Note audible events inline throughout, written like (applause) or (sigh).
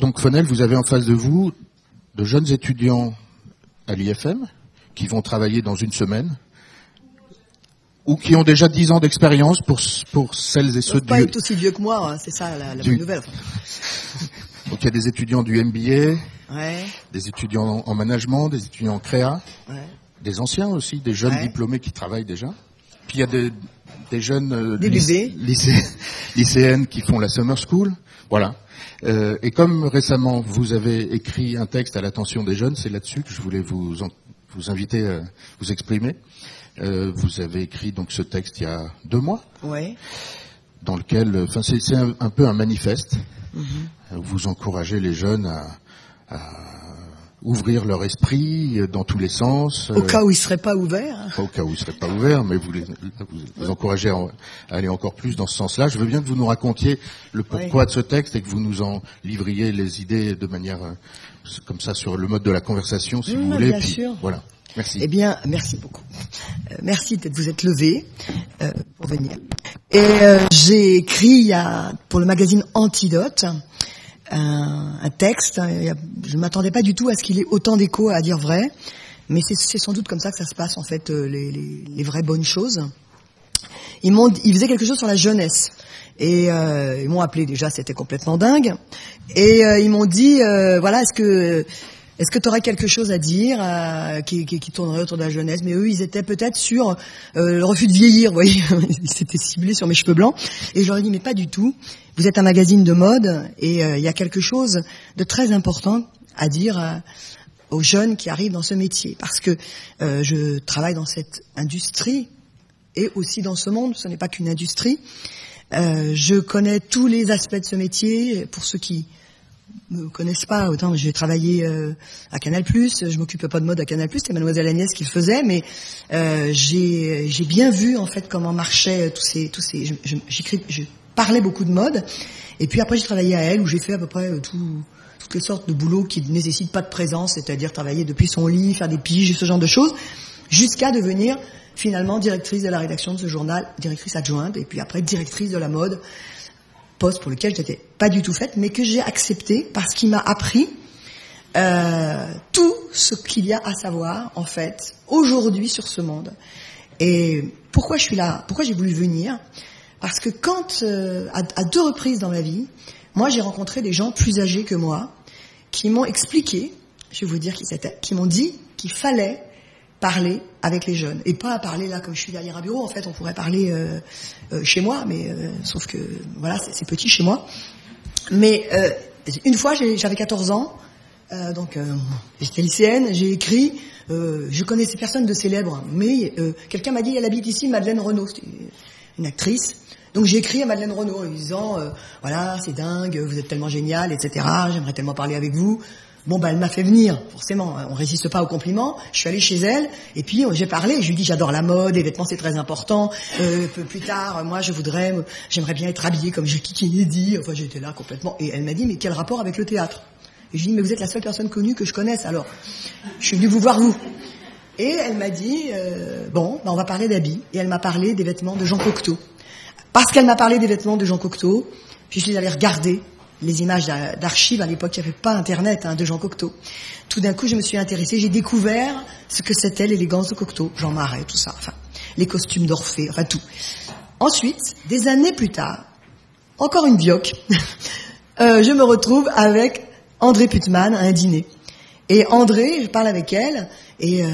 Donc Fonel, vous avez en face de vous de jeunes étudiants à l'IFM qui vont travailler dans une semaine ou qui ont déjà 10 ans d'expérience pour, pour celles et ceux Pas du... être aussi vieux que moi, hein, c'est ça la, la Du- bonne nouvelle. (laughs) Donc il y a des étudiants du MBA, Ouais, des étudiants en, en management, des étudiants en créa, ouais. des anciens aussi, des jeunes Ouais. diplômés qui travaillent déjà. Puis il y a des, des jeunes euh, Des lyc- (laughs) lycéennes qui font la summer school. Voilà. Euh, et comme récemment vous avez écrit un texte à l'attention des jeunes, c'est là-dessus que je voulais vous, en- vous inviter à vous exprimer. Euh, vous avez écrit donc ce texte il y a deux mois, Ouais. dans lequel, euh, enfin c'est un, un peu un manifeste. Mhm. Euh, Vous encouragez les jeunes à, à ouvrir leur esprit euh, dans tous les sens. Au euh, cas où il serait pas ouvert. pas au cas où ils seraient pas ouverts, mais vous les, vous, vous encouragez à, à aller encore plus dans ce sens-là. Je veux bien que vous nous racontiez le pourquoi de ce texte et que vous nous en livriez les idées de manière euh, comme ça sur le mode de la conversation, si vous voulez. bien Puis, sûr. Voilà. Merci. Eh bien, merci beaucoup. Euh, merci d'être vous êtes levé euh, pour venir. Et euh, j'ai écrit il y a, pour le magazine Antidote un, un texte. hein, je ne m'attendais pas du tout à ce qu'il ait autant d'écho à dire vrai, mais c'est c'est sans doute comme ça que ça se passe en fait, euh, les, les- les vraies bonnes choses. Ils m'ont, ils faisaient quelque chose sur la jeunesse. Et euh, ils m'ont appelé déjà, c'était complètement dingue. Et euh, ils m'ont dit, euh, voilà, est-ce que est-ce que tu aurais quelque chose à dire euh, qui, tournerait autour de la jeunesse? Mais eux, ils étaient peut-être sur euh, le refus de vieillir, vous voyez. (laughs) Ils s'étaient ciblés sur mes cheveux blancs. Et je leur ai dit, mais pas du tout. Vous êtes un magazine de mode et euh, il y a quelque chose de très important à dire aux jeunes qui arrivent dans ce métier. Parce que je travaille dans cette industrie et aussi dans ce monde, ce n'est pas qu'une industrie. Je connais tous les aspects de ce métier. Pour ceux qui me connaissent pas, autant j'ai travaillé euh, à Canal+, je m'occupais pas de mode à Canal+, c'était Mademoiselle Agnès qui le faisait, mais euh, j'ai bien vu en fait comment marchaient tous ces tous ces. Je, je, parlais beaucoup de mode, et puis après j'ai travaillé à elle où j'ai fait à peu près euh, tout toutes les sortes de boulots qui ne nécessitent pas de présence, c'est-à-dire travailler depuis son lit, faire des piges, ce genre de choses, jusqu'à devenir finalement directrice de la rédaction de ce journal, directrice adjointe, et puis après directrice de la mode, poste pour lequel je n'étais pas du tout faite, mais que j'ai accepté parce qu'il m'a appris euh, tout ce qu'il y a à savoir, en fait, aujourd'hui sur ce monde. Et pourquoi je suis là? Pourquoi j'ai voulu venir? Parce que quand, euh, à, deux reprises dans ma vie, moi j'ai rencontré des gens plus âgés que moi qui m'ont expliqué, je vais vous dire qui qui m'ont dit qu'il fallait parler avec les jeunes et pas parler là comme je suis derrière un bureau. En fait, on pourrait parler euh, euh, chez moi, mais euh, sauf que voilà, c'est petit chez moi. Mais une fois, j'avais 14 ans, donc j'étais lycéenne, j'ai écrit. Je connaissais personne de célèbre, mais quelqu'un m'a dit elle habite ici, Madeleine Renaud, une actrice. Donc j'ai écrit à Madeleine Renaud en lui disant voilà c'est dingue, vous êtes tellement génial, etc. J'aimerais tellement parler avec vous. Bon bah elle m'a fait venir, forcément, hein, on résiste pas aux compliments. Je suis allée chez elle et puis j'ai parlé. Je lui dit j'adore la mode, les vêtements c'est très important. Euh, plus tard, moi je voudrais, j'aimerais bien être habillée comme Jackie Kennedy. Enfin j'étais là complètement et elle m'a dit mais quel rapport avec le théâtre? Et je lui ai dit mais vous êtes la seule personne connue que je connaisse alors. Je suis venue vous voir vous. Et elle m'a dit euh, bon bah, on va parler d'habits et elle m'a parlé des vêtements de Jean Cocteau. Parce qu'elle m'a parlé des vêtements de Jean Cocteau, puis je suis allée regarder les images d'a- d'archives. À l'époque, il n'y avait pas Internet hein, de Jean Cocteau. Tout d'un coup, je me suis intéressée. J'ai découvert ce que c'était l'élégance de Cocteau, Jean Marais, tout ça. Enfin, les costumes d'Orphée, enfin tout. Ensuite, des années plus tard, encore une bioc, (laughs) euh, je me retrouve avec André Putman à un dîner. Et André, je parle avec elle, et, euh,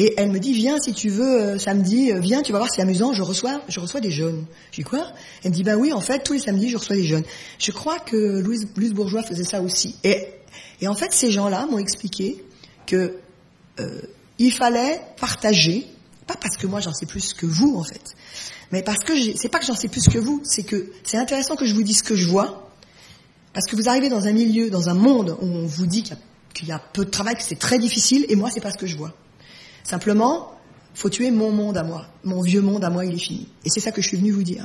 et elle me dit, viens si tu veux, euh, samedi, euh, viens, tu vas voir, c'est amusant, je reçois, je reçois des jeunes. J'ai dit quoi? Elle me dit, ben oui, en fait, tous les samedis, je reçois des jeunes. Je crois que Louise, Bourgeois faisait ça aussi. Et, et en fait, ces gens-là m'ont expliqué que euh, il fallait partager, pas parce que moi j'en sais plus que vous en fait, mais parce que c'est pas que j'en sais plus que vous, c'est que c'est intéressant que je vous dise ce que je vois, parce que vous arrivez dans un milieu, dans un monde où on vous dit qu'il y, y a peu de travail, que c'est très difficile, et moi c'est pas ce que je vois. Simplement, faut tuer mon monde à moi, mon vieux monde à moi, il est fini. Et c'est ça que je suis venue vous dire.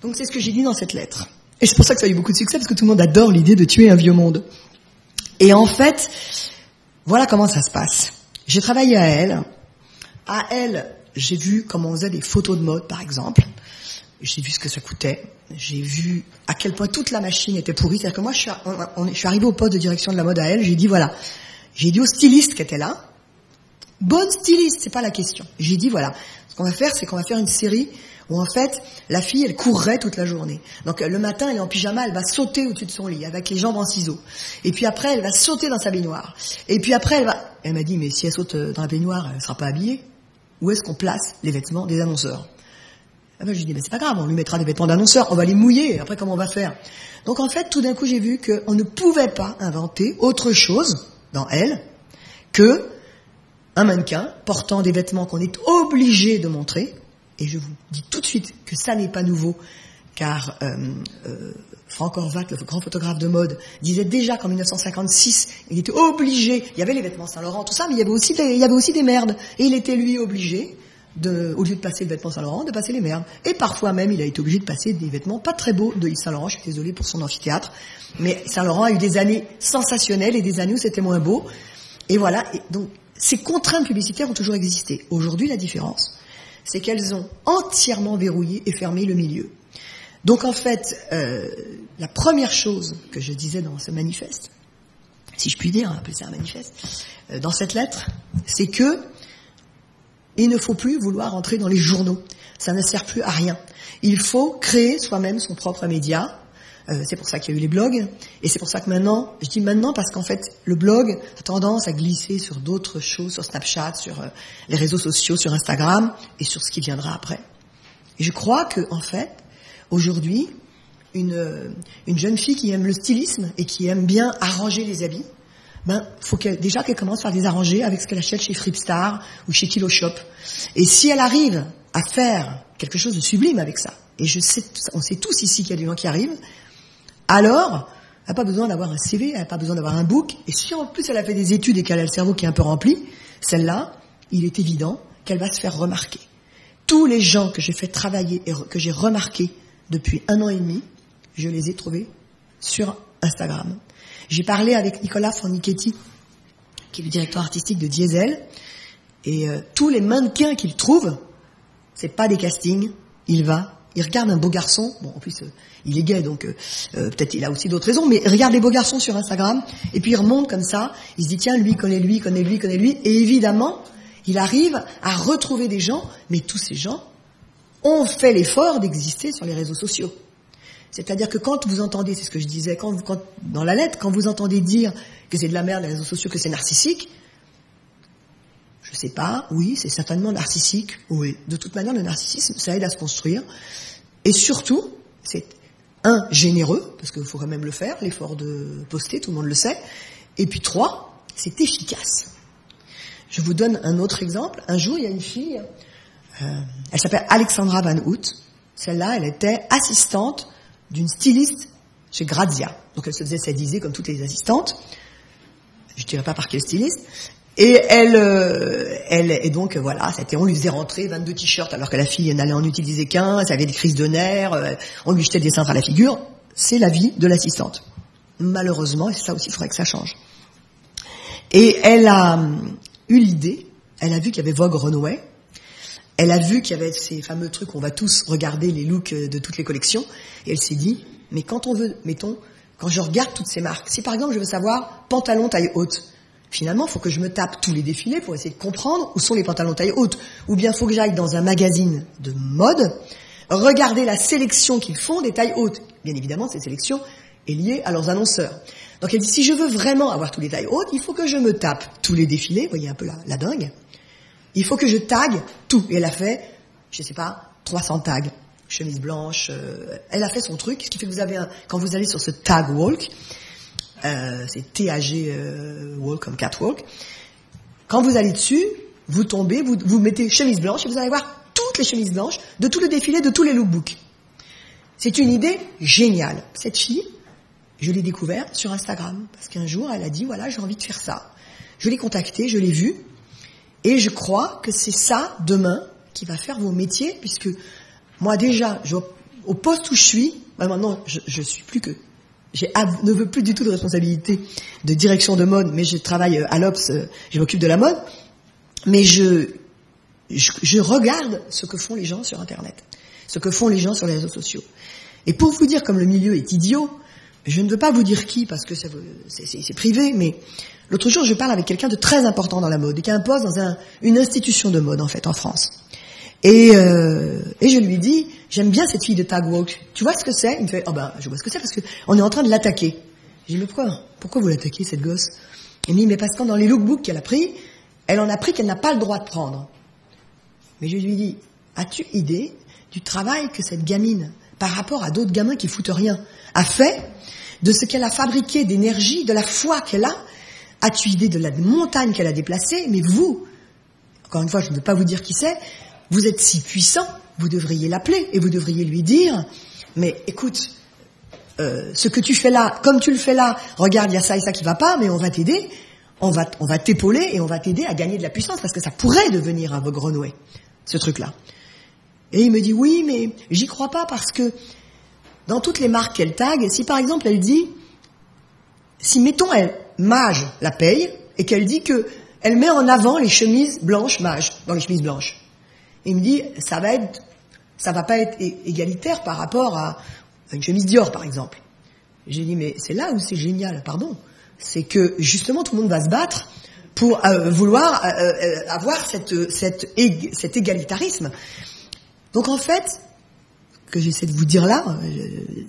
Donc c'est ce que j'ai dit dans cette lettre. Et c'est pour ça que ça a eu beaucoup de succès, parce que tout le monde adore l'idée de tuer un vieux monde. Et en fait, voilà comment ça se passe. J'ai travaillé à elle. À elle, j'ai vu comment on faisait des photos de mode, par exemple. j'ai vu ce que ça coûtait, j'ai vu à quel point toute la machine était pourrie. C'est-à-dire que moi, je suis, on, je suis arrivé au poste de direction de la mode à elle, j'ai dit voilà, j'ai dit au styliste qui était là, bonne styliste, c'est pas la question. J'ai dit voilà, ce qu'on va faire, c'est qu'on va faire une série où en fait, la fille, elle courrait toute la journée. Donc le matin, elle est en pyjama, elle va sauter au-dessus de son lit avec les jambes en ciseaux. Et puis après, elle va sauter dans sa baignoire. Et puis après, elle va... Elle m'a dit, mais si elle saute dans la baignoire, elle sera pas habillée. Où est-ce qu'on place les vêtements des annonceurs? Ah ben, je lui dis, ben, c'est pas grave, on lui mettra des vêtements d'annonceurs, on va les mouiller, après comment on va faire? Donc en fait, tout d'un coup, j'ai vu qu'on ne pouvait pas inventer autre chose dans elle que un mannequin portant des vêtements qu'on est obligé de montrer, et je vous dis tout de suite que ça n'est pas nouveau, car euh, euh, Franck Horvat, le grand photographe de mode, disait déjà qu'en 1956, il était obligé, il y avait les vêtements Saint-Laurent, tout ça, mais il y avait aussi des, merdes, et il était lui obligé de, au lieu de passer le vêtement Saint-Laurent, de passer les merdes. Et parfois même, il a été obligé de passer des vêtements pas très beaux de Saint-Laurent. Je suis désolée pour son amphithéâtre. Mais Saint-Laurent a eu des années sensationnelles et des années où c'était moins beau. Et voilà. Et donc, ces contraintes publicitaires ont toujours existé. Aujourd'hui, la différence, c'est qu'elles ont entièrement verrouillé et fermé le milieu. Donc, en fait, euh, la première chose que je disais dans ce manifeste, si je puis dire, appeler ça un manifeste, euh, dans cette lettre, c'est que il ne faut plus vouloir entrer dans les journaux. Ça ne sert plus à rien. Il faut créer soi-même son propre média. Euh, c'est pour ça qu'il y a eu les blogs. Et c'est pour ça que maintenant, je dis maintenant parce qu'en fait, le blog a tendance à glisser sur d'autres choses, sur Snapchat, sur euh, les réseaux sociaux, sur Instagram et sur ce qui viendra après. Et je crois que, en fait, aujourd'hui, une, euh, une jeune fille qui aime le stylisme et qui aime bien arranger les habits, ben, faut qu'elle, déjà qu'elle commence par désarranger avec ce qu'elle achète chez Fripstar ou chez Kilo Shop. Et si elle arrive à faire quelque chose de sublime avec ça, et je sais, on sait tous ici qu'il y a des gens qui arrivent, alors, elle n'a pas besoin d'avoir un CV, elle n'a pas besoin d'avoir un book, et si en plus elle a fait des études et qu'elle a le cerveau qui est un peu rempli, celle-là, il est évident qu'elle va se faire remarquer. Tous les gens que j'ai fait travailler et que j'ai remarqués depuis un an et demi, je les ai trouvés sur Instagram. J'ai parlé avec Nicolas Fornichetti, qui est le directeur artistique de Diesel, et euh, tous les mannequins qu'il trouve, c'est pas des castings, il va, il regarde un beau garçon, bon en plus euh, il est gay donc euh, peut-être il a aussi d'autres raisons, mais il regarde les beaux garçons sur Instagram, et puis il remonte comme ça, il se dit tiens lui connaît lui, connaît lui, connaît lui, et évidemment il arrive à retrouver des gens, mais tous ces gens ont fait l'effort d'exister sur les réseaux sociaux. C'est-à-dire que quand vous entendez, c'est ce que je disais quand, dans la lettre, quand vous entendez dire que c'est de la merde les réseaux sociaux, que c'est narcissique, je sais pas, oui, c'est certainement narcissique, oui. De toute manière, le narcissisme, ça aide à se construire. Et surtout, c'est un, généreux, parce qu'il faut quand même le faire, l'effort de poster, tout le monde le sait. Et puis trois, c'est efficace. Je vous donne un autre exemple. Un jour, il y a une fille, euh, elle s'appelle Alexandra Van Hout. Celle-là, elle était assistante d'une styliste chez Grazia. Donc elle se faisait sadiser comme toutes les assistantes. Je ne dirais pas par quel styliste. Et elle, euh, elle, et donc voilà, c'était, on lui faisait rentrer 22 t-shirts alors que la fille n'allait en utiliser qu'un, elle avait des crises de nerfs, euh, on lui jetait des cintres à la figure. C'est la vie de l'assistante. Malheureusement, et ça aussi, il faudrait que ça change. Et elle a eu l'idée, elle a vu qu'il y avait Vogue Renouet, elle a vu qu'il y avait ces fameux trucs on va tous regarder les looks euh, de toutes les collections, et elle s'est dit, mais quand on veut, mettons, quand je regarde toutes ces marques, si par exemple je veux savoir pantalon taille haute, finalement, il faut que je me tape tous les défilés pour essayer de comprendre où sont les pantalons taille haute, ou bien il faut que j'aille dans un magazine de mode, regarder la sélection qu'ils font des tailles hautes. Bien évidemment, cette sélection est liée à leurs annonceurs. Donc elle dit, si je veux vraiment avoir tous les tailles hautes, il faut que je me tape tous les défilés, vous voyez un peu la, la dingue, il faut que je tag tout. Et elle a fait, je sais pas, 300 tags. Chemise blanche. Euh, elle a fait son truc. Ce qui fait que vous avez un, quand vous allez sur ce tag walk, euh, c'est TAG euh, walk comme catwalk. Quand vous allez dessus, vous tombez, vous, mettez chemise blanche et vous allez voir toutes les chemises blanches de tout le défilé, de tous les lookbooks. C'est une idée géniale. Cette fille, je l'ai découverte sur Instagram parce qu'un jour, elle a dit voilà, j'ai envie de faire ça. Je l'ai contactée, je l'ai vue. Et je crois que c'est ça, demain, qui va faire vos métiers, puisque moi déjà, au poste où je suis, bah, maintenant, je, je suis plus que ne veux plus du tout de responsabilité de direction de mode, mais je travaille euh, à l'Obs, euh, je m'occupe de la mode, mais je, je, je, regarde ce que font les gens sur Internet. ce que font les gens sur les réseaux sociaux. Et pour vous dire comme le milieu est idiot, je ne veux pas vous dire qui parce que c'est privé, mais l'autre jour je parle avec quelqu'un de très important dans la mode, qui a un poste dans un, une institution de mode en fait en France. Et, euh, et je lui dis, j'aime bien cette fille de Tagwalk. Tu vois ce que c'est? Il me fait, oh ben je vois ce que c'est parce que on est en train de l'attaquer. J'ai dit, mais pourquoi? Pourquoi vous l'attaquez cette gosse? Il me dit, mais parce que dans les lookbooks qu'elle a pris, elle en a pris qu'elle n'a pas le droit de prendre. Mais je lui dis, as-tu idée du travail que cette gamine, par rapport à d'autres gamins qui foutent rien, a fait, de ce qu'elle a fabriqué d'énergie, de la foi qu'elle a? As-tu idée de la montagne qu'elle a déplacée? Mais vous, encore une fois, je ne veux pas vous dire qui c'est, vous êtes si puissant, vous devriez l'appeler et vous devriez lui dire, mais écoute, euh, ce que tu fais là, comme tu le fais là, regarde, il y a ça et ça qui va pas, mais on va t'aider, on va, on va t'épauler et on va t'aider à gagner de la puissance parce que ça pourrait devenir un Grenouet, ce truc-là. Et il me dit oui, mais j'y crois pas parce que dans toutes les marques qu'elle tag, si par exemple elle dit, si mettons elle mage la paye et qu'elle dit que elle met en avant les chemises blanches mage dans les chemises blanches, il me dit ça va être, ça va pas être égalitaire par rapport à une chemise Dior par exemple. J'ai dit mais c'est là où c'est génial, pardon, c'est que justement tout le monde va se battre pour euh, vouloir euh, euh, avoir cette, cet égalitarisme. Donc en fait, que j'essaie de vous dire là,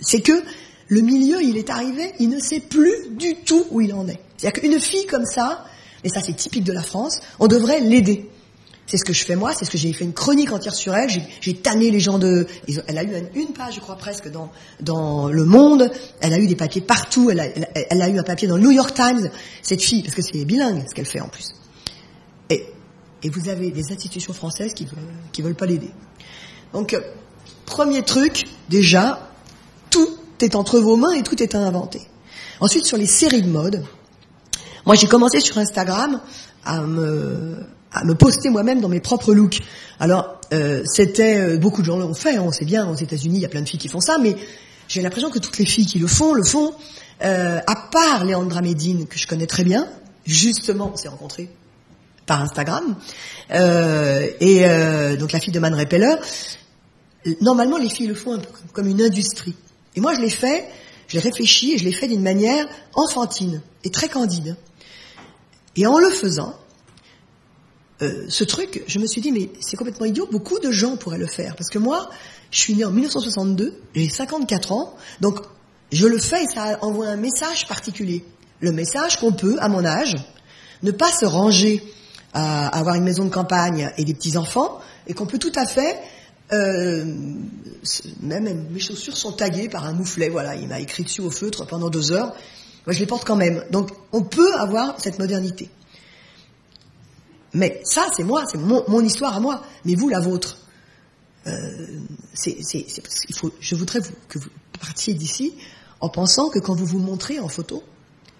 c'est que le milieu, il est arrivé, il ne sait plus du tout où il en est. C'est-à-dire qu'une fille comme ça, et ça c'est typique de la France, on devrait l'aider. C'est ce que je fais moi, c'est ce que j'ai fait une chronique entière sur elle. J'ai tanné les gens de. Elle a eu une page, je crois presque, dans dans Le Monde. Elle a eu des papiers partout. Elle a, eu un papier dans le New York Times. Cette fille, parce que c'est bilingue ce qu'elle fait en plus. Et et vous avez des institutions françaises qui veulent qui veulent pas l'aider. Donc, euh, premier truc, déjà, tout est entre vos mains et tout est à inventer. Ensuite, sur les séries de mode, moi j'ai commencé sur Instagram à me, à me poster moi-même dans mes propres looks. Alors, euh, c'était euh, beaucoup de gens l'ont fait, hein, on sait bien, aux États-Unis, il y a plein de filles qui font ça, mais j'ai l'impression que toutes les filles qui le font, le font, à part Léandra Medine, que je connais très bien, justement, on s'est rencontrés par Instagram, et donc la fille de Man Repeller, normalement, les filles le font un peu comme une industrie. Et moi, je l'ai fait, je l'ai réfléchi et je l'ai fait d'une manière enfantine et très candide. Et en le faisant, euh, ce truc, je me suis dit, mais c'est complètement idiot, beaucoup de gens pourraient le faire. Parce que moi, je suis né en 1962, j'ai 54 ans, donc je le fais et ça envoie un message particulier. Le message qu'on peut, à mon âge, ne pas se ranger à avoir une maison de campagne et des petits-enfants, et qu'on peut tout à fait euh, même mes chaussures sont taguées par un mouflet, voilà, il m'a écrit dessus au feutre pendant deux heures. Moi, je les porte quand même. Donc, on peut avoir cette modernité. Mais ça, c'est moi, c'est mon, histoire à moi. Mais vous, la vôtre. Euh, c'est, faut, je voudrais que vous partiez d'ici en pensant que quand vous vous montrez en photo,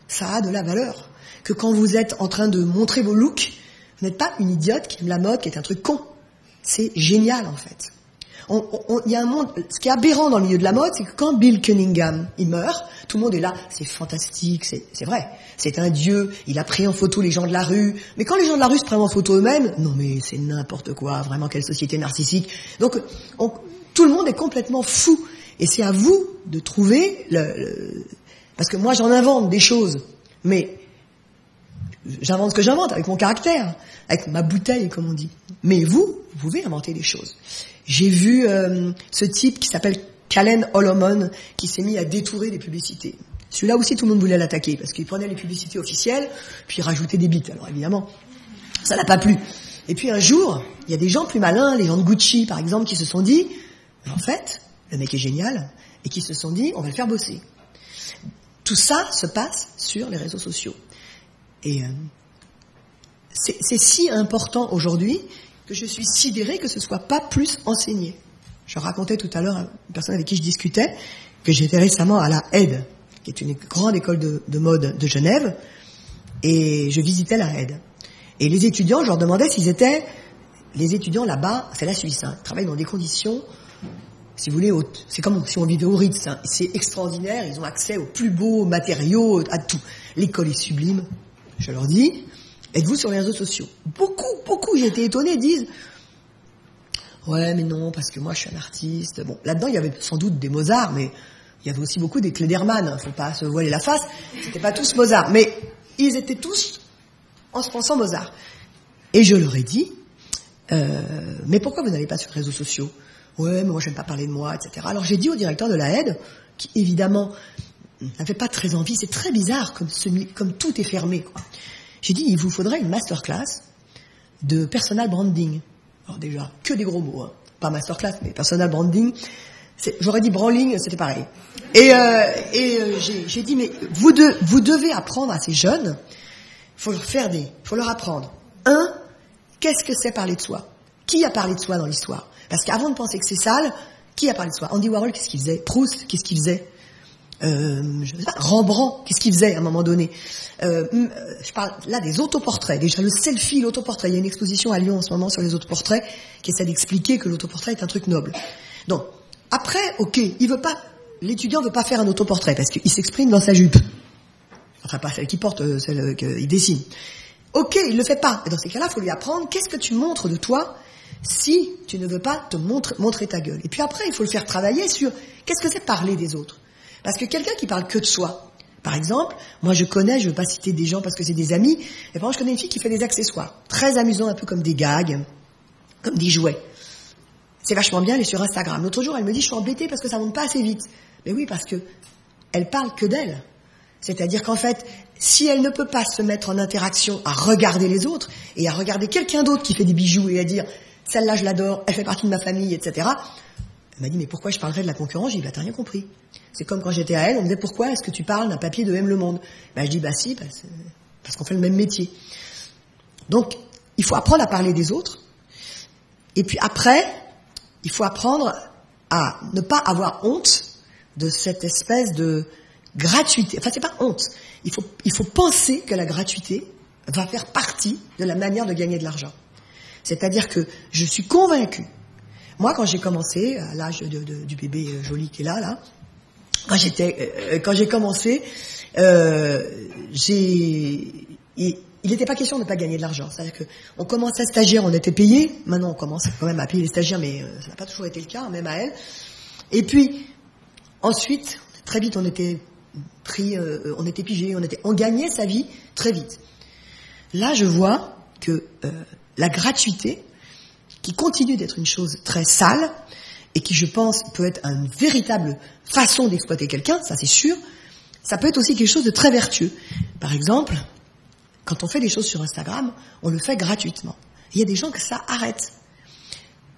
ça a de la valeur. Que quand vous êtes en train de montrer vos looks, vous n'êtes pas une idiote qui aime la mode, qui est un truc con. C'est génial en fait il y a un monde, ce qui est aberrant dans le milieu de la mode, c'est que quand Bill Cunningham, il meurt, tout le monde est là, c'est fantastique, c'est vrai, c'est un dieu, il a pris en photo les gens de la rue, mais quand les gens de la rue se prennent en photo eux-mêmes, non mais c'est n'importe quoi, vraiment quelle société narcissique. Donc tout le monde est complètement fou, et c'est à vous de trouver le, parce que moi j'en invente des choses, mais j'invente ce que j'invente avec mon caractère, avec ma bouteille comme on dit. Mais vous, vous pouvez inventer des choses. J'ai vu euh, ce type qui s'appelle Kalen Holomon qui s'est mis à détourer des publicités. Celui-là aussi, tout le monde voulait l'attaquer parce qu'il prenait les publicités officielles puis il rajoutait des bits. Alors évidemment, ça n'a pas plu. Et puis un jour, il y a des gens plus malins, les gens de Gucci par exemple, qui se sont dit, en fait, le mec est génial, et qui se sont dit, on va le faire bosser. Tout ça se passe sur les réseaux sociaux. Et euh, c'est si important aujourd'hui que je suis sidérée que ce soit pas plus enseigné. Je racontais tout à l'heure à une personne avec qui je discutais que j'étais récemment à la AIDE, qui est une grande école de, mode de Genève, et je visitais la AIDE. Et les étudiants, je leur demandais s'ils étaient... Les étudiants là-bas, c'est la Suisse, hein, ils travaillent dans des conditions, si vous voulez, c'est comme si on vivait au Ritz. Hein, c'est extraordinaire, ils ont accès aux plus beaux matériaux, à tout. L'école est sublime, je leur dis. Êtes-vous sur les réseaux sociaux? Beaucoup, beaucoup, j'ai été étonné, disent Ouais, mais non, parce que moi je suis un artiste. Bon, là-dedans il y avait sans doute des Mozart, mais il y avait aussi beaucoup des Klederman. Faut pas se voiler la face. C'était pas tous Mozart, mais ils étaient tous en se pensant Mozart. Et je leur ai dit, euh, mais pourquoi vous n'allez pas sur les réseaux sociaux? Ouais, mais moi j'aime pas parler de moi, etc. Alors j'ai dit au directeur de la aide, qui évidemment n'avait pas très envie, c'est très bizarre comme, tout est fermé. J'ai dit, il vous faudrait une masterclass de personal branding. Alors déjà, que des gros mots, hein. pas masterclass, mais personal branding. J'aurais dit branding, c'était pareil. Et, euh, et euh, j'ai dit, mais vous, devez apprendre à ces jeunes, il faut leur faire des, faut leur apprendre. Un, qu'est-ce que c'est parler de soi? Qui a parlé de soi dans l'histoire? Parce qu'avant de penser que c'est sale, qui a parlé de soi? Andy Warhol, qu'est-ce qu'il faisait? Proust, qu'est-ce qu'il faisait? Euh, je sais pas, Rembrandt, qu'est-ce qu'il faisait à un moment donné euh, Je parle là des autoportraits. Déjà le selfie, l'autoportrait. Il y a une exposition à Lyon en ce moment sur les autoportraits qui essaie d'expliquer que l'autoportrait est un truc noble. Donc après, ok, il veut pas, l'étudiant veut pas faire un autoportrait parce qu'il s'exprime dans sa jupe. Enfin pas celle qu'il porte, euh, celle qu'il dessine. Ok, il le fait pas. Et dans ces cas-là, il faut lui apprendre qu'est-ce que tu montres de toi si tu ne veux pas te montrer ta gueule? Et puis après, il faut le faire travailler sur qu'est-ce que c'est parler des autres? Parce que quelqu'un qui parle que de soi, par exemple, moi je connais, je ne veux pas citer des gens parce que c'est des amis, mais par exemple je connais une fille qui fait des accessoires, très amusants, un peu comme des gags, comme des jouets. C'est vachement bien, elle est sur Instagram. L'autre jour, elle me dit, je suis embêtée parce que ça monte pas assez vite. Mais oui, parce que elle parle que d'elle. C'est-à-dire qu'en fait, si elle ne peut pas se mettre en interaction à regarder les autres et à regarder quelqu'un d'autre qui fait des bijoux et à dire, celle-là je l'adore, elle fait partie de ma famille, etc., elle m'a dit, mais pourquoi je parlerais de la concurrence? J'ai dit, bah, t'as rien compris. C'est comme quand j'étais à elle, on me disait, pourquoi est-ce que tu parles d'un papier de M Le Monde? Bah, Je dis, bah si, parce, qu'on fait le même métier. Donc, il faut apprendre à parler des autres. Et puis après, il faut apprendre à ne pas avoir honte de cette espèce de gratuité. Enfin, c'est pas honte. Il faut, il faut penser que la gratuité va faire partie de la manière de gagner de l'argent. C'est-à-dire que je suis convaincue moi, quand j'ai commencé, à l'âge du bébé euh, joli qui est là, là, quand j'étais, euh, quand j'ai commencé, euh, j'ai, il n'était pas question de ne pas gagner de l'argent. C'est-à-dire que on commençait stagiaire, on était payé. Maintenant, on commence quand même à payer les stagiaires, mais ça n'a pas toujours été le cas, même à elle. Et puis, ensuite, très vite, on était pris, on était pigé, on était, on gagnait sa vie très vite. Là, je vois que la gratuité, qui continue d'être une chose très sale et qui, je pense, peut être une véritable façon d'exploiter quelqu'un, ça c'est sûr, ça peut être aussi quelque chose de très vertueux. Par exemple, quand on fait des choses sur Instagram, on le fait gratuitement. Il y a des gens que ça arrête.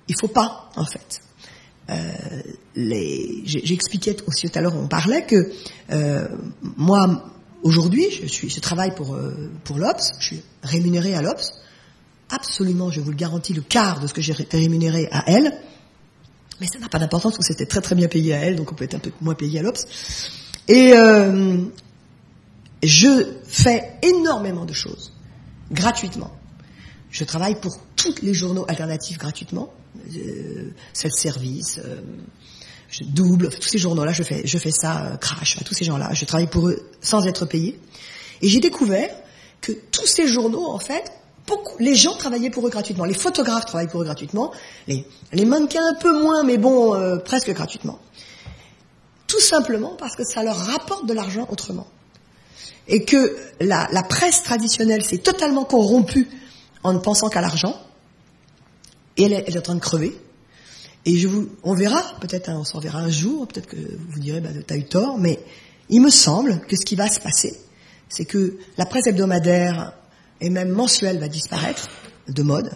Il faut pas, en fait. Euh, J'expliquais aussi tout à l'heure, on parlait que euh, moi, aujourd'hui, je, travaille pour, euh, pour l'Obs, je suis rémunéré à l'Obs, absolument, je vous le garantis, le quart de ce que j'ai rémunéré à elle. Mais ça n'a pas d'importance parce que c'était très très bien payé à elle, donc on peut être un peu moins payé à l'Obs. Et euh, je fais énormément de choses gratuitement. Je travaille pour tous les journaux alternatifs gratuitement, euh, self-service, euh, je double, tous ces journaux-là, je fais, je fais ça, euh, crash, tous ces gens-là, je travaille pour eux sans être payé. Et j'ai découvert que tous ces journaux, en fait, les gens travaillaient pour eux gratuitement, les photographes travaillent pour eux gratuitement, les, mannequins un peu moins, mais bon, euh, presque gratuitement. Tout simplement parce que ça leur rapporte de l'argent autrement. Et que la, presse traditionnelle s'est totalement corrompue en ne pensant qu'à l'argent, et elle est, en train de crever. Et je vous, on verra, peut-être on s'en verra un jour, peut-être que vous direz, bah, t'as eu tort, mais il me semble que ce qui va se passer, c'est que la presse hebdomadaire et même mensuel va disparaître de mode.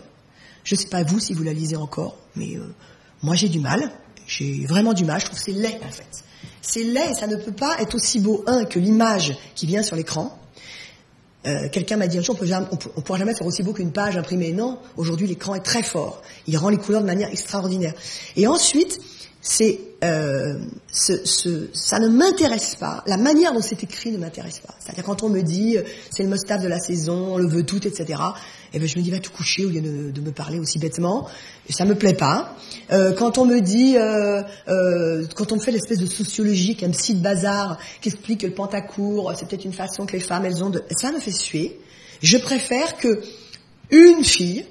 Je ne sais pas vous si vous la lisez encore, mais euh, moi j'ai du mal. J'ai vraiment du mal. Je trouve que c'est laid en fait. C'est laid ça ne peut pas être aussi beau un que l'image qui vient sur l'écran. Euh, quelqu'un m'a dit un jour, on ne pourra jamais faire aussi beau qu'une page imprimée. Non, aujourd'hui l'écran est très fort. Il rend les couleurs de manière extraordinaire. Et ensuite, c'est euh, ce, ce, ça ne m'intéresse pas. La manière dont c'est écrit ne m'intéresse pas. C'est-à-dire quand on me dit euh, c'est le must de la saison, on le veut tout, etc. Et eh ben je me dis va te coucher au lieu de, me parler aussi bêtement. Ça me plaît pas. Euh, quand on me dit, euh, euh, quand on me fait l'espèce de sociologie, un site bazar qui explique que le pantacourt, c'est peut-être une façon que les femmes elles ont de, ça me fait suer. Je préfère que une fille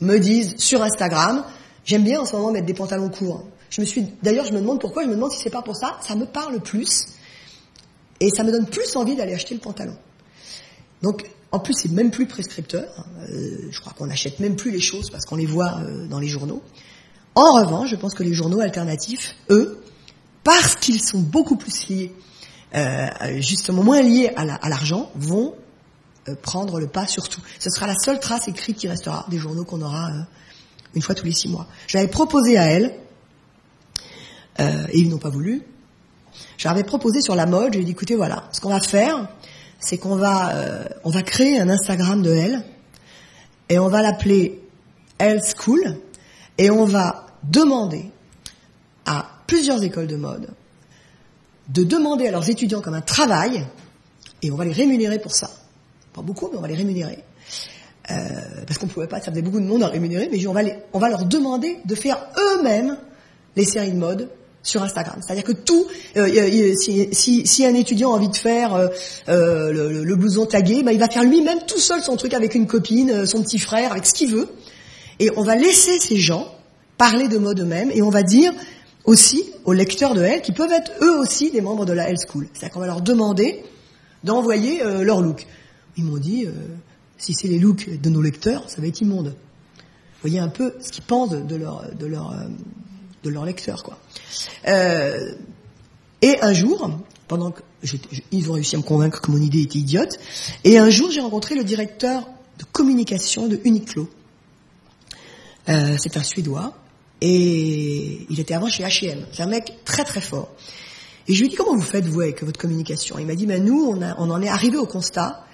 me dise sur Instagram J'aime bien en ce moment mettre des pantalons courts. Je me suis, d'ailleurs, je me demande pourquoi. Je me demande si c'est pas pour ça. Ça me parle plus et ça me donne plus envie d'aller acheter le pantalon. Donc, en plus, c'est même plus prescripteur. Euh, je crois qu'on n'achète même plus les choses parce qu'on les voit euh, dans les journaux. En revanche, je pense que les journaux alternatifs, eux, parce qu'ils sont beaucoup plus liés, euh, justement moins liés à l'argent, vont prendre le pas sur tout. Ce sera la seule trace écrite qui restera des journaux qu'on aura une fois tous les six mois. J'avais proposé à elle, euh, et ils n'ont pas voulu, j'avais proposé sur la mode, j'ai dit écoutez voilà, ce qu'on va faire, c'est qu'on va, on va créer un Instagram de elle, et on va l'appeler Elle School, et on va demander à plusieurs écoles de mode de demander à leurs étudiants comme un travail, et on va les rémunérer pour ça. Pas beaucoup, mais on va les rémunérer. Euh, parce qu'on pouvait pas, ça faisait beaucoup de monde à rémunérer, mais on va, on va leur demander de faire eux-mêmes les séries de mode sur Instagram. C'est-à-dire que tout, euh, si, si, un étudiant a envie de faire euh, euh le, blouson tagué, bah, il va faire lui-même tout seul son truc avec une copine, euh, son petit frère, avec ce qu'il veut. Et on va laisser ces gens parler de mode eux-mêmes et on va dire aussi aux lecteurs de Elle qui peuvent être eux aussi des membres de la Elle School. C'est-à-dire qu'on va leur demander d'envoyer leur look. Ils m'ont dit, euh, si c'est les looks de nos lecteurs, ça va être immonde. Vous voyez un peu ce qu'ils pensent de leur, de leur, euh, de leurs lecteurs, quoi. Euh, et un jour, pendant que ils ont réussi à me convaincre que mon idée était idiote, et un jour j'ai rencontré le directeur de communication de Uniqlo. Euh, c'est un Suédois, et il était avant chez H&M. C'est un mec très très fort. Et je lui ai dit comment vous faites vous avec votre communication? Il m'a dit ben nous on, a, on en est arrivé au constat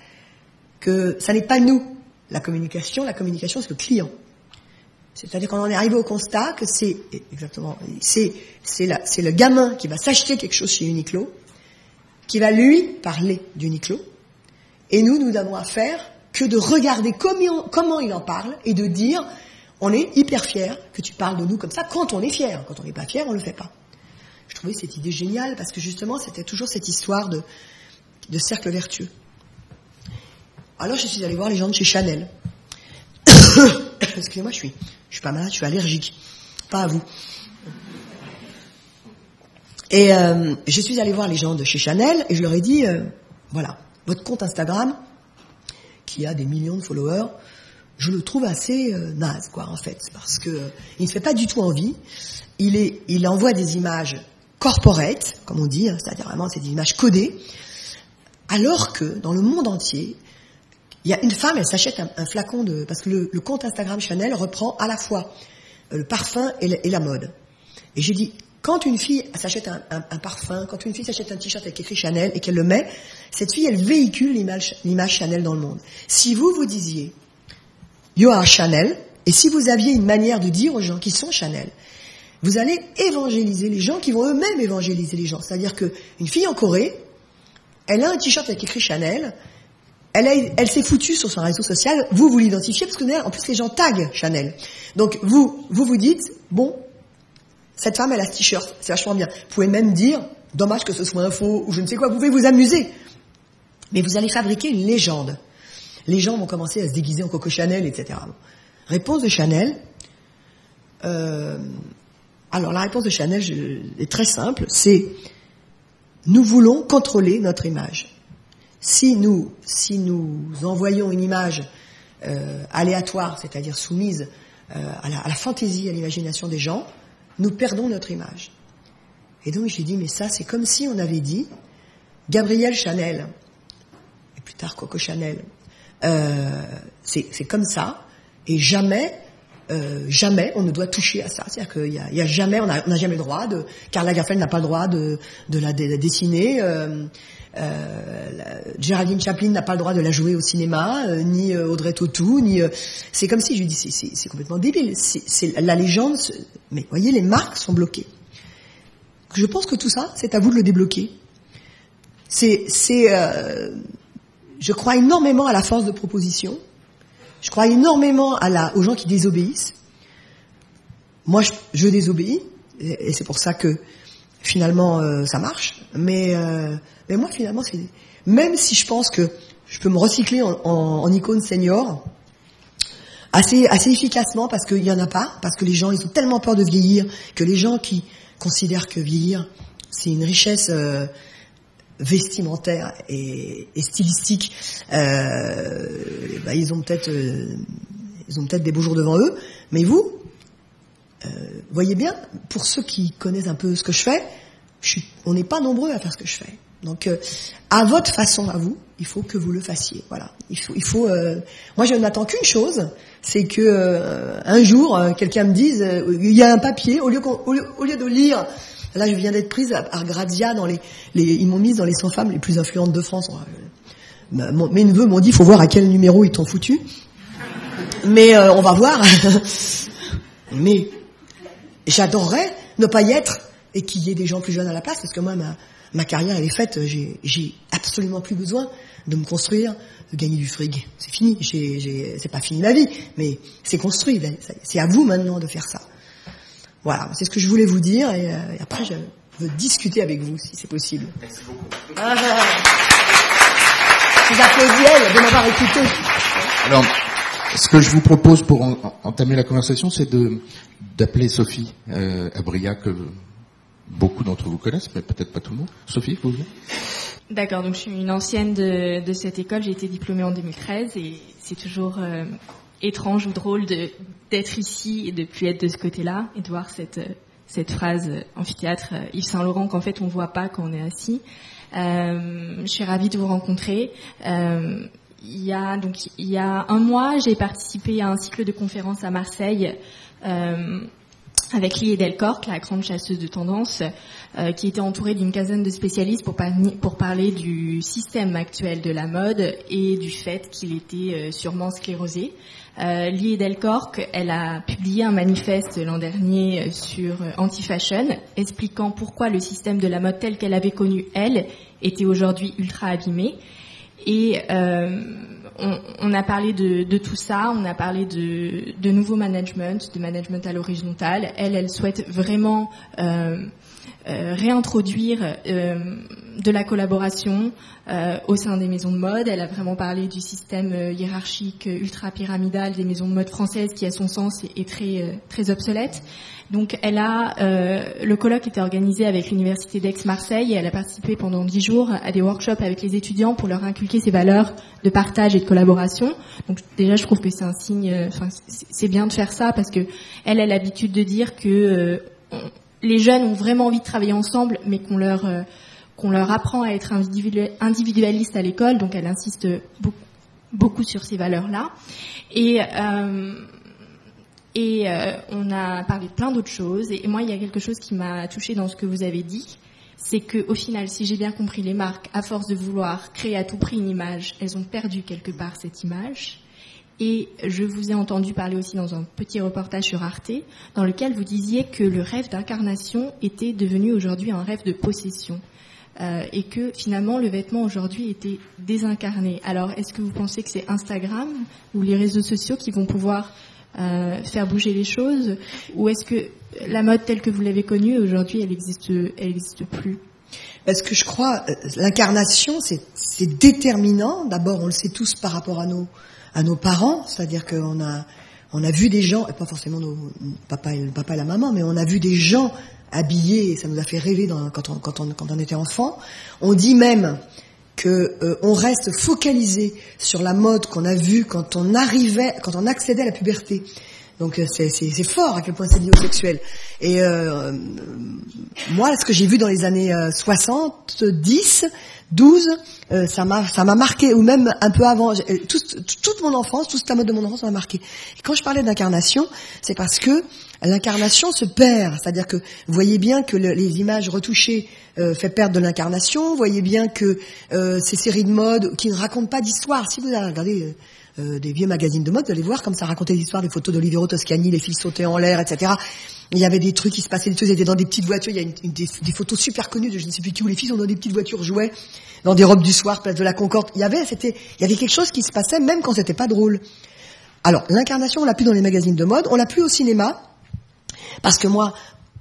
que ça n'est pas nous, la communication, la communication c'est le client. C'est-à-dire qu'on en est arrivé au constat que c'est exactement, c'est le gamin qui va s'acheter quelque chose chez Uniqlo, qui va lui parler d'Uniqlo, et nous nous n'avons à faire que de regarder comment, il en parle et de dire on est hyper fier que tu parles de nous comme ça quand on est fier. Quand on n'est pas fier, on le fait pas. Je trouvais cette idée géniale parce que justement c'était toujours cette histoire de, de cercle vertueux. Alors je suis allée voir les gens chez Chanel. (coughs) (coughs) Excusez-moi, je suis, pas malade, je suis allergique. Pas à vous. Et euh, je suis allée voir les gens de chez Chanel et je leur ai dit, euh, voilà, votre compte Instagram, qui a des millions de followers, je le trouve assez euh, naze, quoi, en fait, parce que il ne fait pas du tout envie. Il envoie des images corporate, comme on dit, hein, c'est-à-dire vraiment c'est des images codées, alors que dans le monde entier, il y a une femme, elle s'achète un, flacon de... Parce que le, compte Instagram Chanel reprend à la fois euh, le parfum et, la mode. Et j'ai dit, quand une fille s'achète un, parfum, quand une fille s'achète un t-shirt avec écrit Chanel et qu'elle le met, cette fille, elle véhicule l'image Chanel dans le monde. Si vous vous disiez, you are Chanel, et si vous aviez une manière de dire aux gens qui sont Chanel, vous allez évangéliser les gens qui vont eux-mêmes évangéliser les gens. C'est-à-dire qu'une fille en Corée, elle a un t-shirt avec écrit Chanel, elle, s'est foutue sur son réseau social, vous, vous l'identifiez, parce que en plus les gens taguent Chanel. Donc vous, vous vous dites, bon, cette femme, elle a ce t-shirt, c'est vachement bien. Vous pouvez même dire, dommage que ce soit un faux, ou je ne sais quoi, vous pouvez vous amuser. Mais vous allez fabriquer une légende. Les gens vont commencer à se déguiser en Coco Chanel, etc. Réponse de Chanel. Euh, alors la réponse de Chanel est très simple, c'est nous voulons contrôler notre image si nous, si nous envoyons une image euh, aléatoire, c'est-à-dire soumise euh, à, la, à, la, fantaisie, à l'imagination des gens, nous perdons notre image. Et donc j'ai dit, mais ça, c'est comme si on avait dit, Gabriel Chanel, et plus tard Coco Chanel, euh, c'est comme ça, et jamais, euh, jamais on ne doit toucher à ça. C'est-à-dire qu'il y, a, jamais, on n'a jamais le droit de, Carla Lagerfeld n'a pas le droit de, la, de la dessiner. Euh, euh, Géraldine Chaplin n'a pas le droit de la jouer au cinéma, euh, ni Audrey Tautou, ni. c'est comme si je lui dis c'est complètement débile. C'est la légende, mais voyez les marques sont bloquées. Je pense que tout ça, c'est à vous de le débloquer. C'est, c'est, je crois énormément à la force de proposition. Je crois énormément à la, aux gens qui désobéissent. Moi, je, je désobéis, et, c'est pour ça que finalement ça marche. Mais mais moi, finalement, même si je pense que je peux me recycler en, icône senior, assez assez efficacement parce qu'il y en a pas, parce que les gens ils ont tellement peur de vieillir que les gens qui considèrent que vieillir c'est une richesse euh, vestimentaire et, stylistique, euh, bah, ils ont peut-être euh, ils ont peut-être des beaux jours devant eux, mais vous euh, voyez bien, pour ceux qui connaissent un peu ce que je fais, on n'est pas nombreux à faire ce que je fais. Donc, à votre façon, à vous, il faut que vous le fassiez. Voilà. Il faut, moi, je n'attends qu'une chose, c'est que un jour, quelqu'un me dise, il y a un papier, au lieu, qu'on- au lieu, au lieu de lire. Là, je viens d'être prise à, à Grazia dans les, ils m'ont mise dans les 100 femmes les plus influentes de France. Euh, Mes neveux m'ont dit, faut voir à quel numéro ils t'ont foutu. Mais euh, on va voir. (laughs) Mais j'adorerais ne pas y être et qu'il y ait des gens plus jeunes à la place parce que moi ma, ma carrière elle est faite j'ai absolument plus besoin de me construire de gagner du fric c'est fini c'est pas fini ma vie mais c'est construit ben, c'est à vous maintenant de faire ça voilà c'est ce que je voulais vous dire et, euh, et après je veux discuter avec vous si c'est possible. Merci beaucoup. Je vous applaudis elle, de m'avoir écouté. Alors, ce que je vous propose pour en- en- entamer la conversation, c'est de d'appeler Sophie euh, Abria, que beaucoup d'entre vous connaissent, mais peut-être pas tout le monde. Sophie, vous venez? D'accord, donc je suis une ancienne de, de cette école, j'ai été diplômée en 2013 et c'est toujours euh, étrange ou drôle d'être ici et de plus être de ce côté-là et de voir cette, euh, cette phrase euh, amphithéâtre euh, Yves Saint-Laurent qu'en fait on voit pas quand on est assis. Je suis ravie de vous rencontrer. Il y a donc il y a un mois, j'ai participé à un cycle de conférences à Marseille avec Lie Delcork, la grande chasseuse de tendance, euh, qui était entourée d'une quinzaine de spécialistes pour, parler du système actuel de la mode et du fait qu'il était euh, sûrement sclérosé. Euh, Lie Delcork, elle a publié un manifeste l'an dernier euh, sur euh, anti-fashion, expliquant pourquoi le système de la mode tel qu'elle avait connu elle était aujourd'hui ultra abîmé. Et euh, on, a parlé de, tout ça, on a parlé de, de nouveau management, de management à l'horizontale. Elle, elle souhaite vraiment euh, réintroduire euh, de la collaboration euh, au sein des maisons de mode. Elle a vraiment parlé du système euh, hiérarchique euh, ultra pyramidal des maisons de mode françaises qui, à son sens, est, est très euh, très obsolète. Donc, elle a le colloque était organisé avec l'université d'Aix-Marseille et elle a participé pendant dix jours à des workshops avec les étudiants pour leur inculquer ces valeurs de partage et de collaboration. Donc, déjà, je trouve que c'est un signe. Enfin, c'est- bien de faire ça parce que elle a l'habitude de dire que on- les jeunes ont vraiment envie de travailler ensemble, mais qu'on leur euh, qu'on leur apprend à être individu- individualiste à l'école. Donc, elle insiste beaucoup, beaucoup sur ces valeurs-là. Et euh, et euh, on a parlé de plein d'autres choses. Et moi, il y a quelque chose qui m'a touchée dans ce que vous avez dit, c'est que au final, si j'ai bien compris, les marques, à force de vouloir créer à tout prix une image, elles ont perdu quelque part cette image. Et je vous ai entendu parler aussi dans un petit reportage sur Arte, dans lequel vous disiez que le rêve d'incarnation était devenu aujourd'hui un rêve de possession. Euh, et que finalement le vêtement aujourd'hui était désincarné. Alors est-ce que vous pensez que c'est Instagram ou les réseaux sociaux qui vont pouvoir euh, faire bouger les choses ou est-ce que la mode telle que vous l'avez connue aujourd'hui elle existe elle existe plus? Parce que je crois, euh, l'incarnation, c'est c'est déterminant. D'abord, on le sait tous par rapport à nos à nos parents, c'est-à-dire qu'on a on a vu des gens, et pas forcément nos papa et la maman, mais on a vu des gens habillés, et ça nous a fait rêver quand, on, était enfant. On dit même que euh, reste focalisé sur la mode qu'on a vue quand on arrivait, quand on accédait à la puberté. Donc euh, c'est fort à quel point c'est lié au sexuel. Et euh, moi, ce que j'ai vu dans les années euh, 70, 12, euh, ça m'a ça m'a marqué, ou même un peu avant. euh, toute, toute mon enfance, toute la mode de mon enfance m'a marqué. Et quand je parlais d'incarnation, c'est parce que l'incarnation se perd. C'est-à-dire que vous voyez bien que le- les images retouchées euh, fait perdre de l'incarnation. Vous voyez bien que euh, ces séries de mode qui ne racontent pas d'histoire. Si vous regardé euh, euh, des vieux magazines de mode, vous allez voir comme ça racontait l'histoire des photos d'Olivero Toscani, les fils sautaient en l'air, etc. Il y avait des trucs qui se passaient, des ils étaient dans des petites voitures. Il y a des, photos super connues de je ne sais plus qui où les filles sont dans des petites voitures jouaient dans des robes du soir, place de la Concorde. Il y avait, c'était, il y avait quelque chose qui se passait même quand c'était pas drôle. Alors l'incarnation, on l'a plus dans les magazines de mode, on l'a plus au cinéma, parce que moi,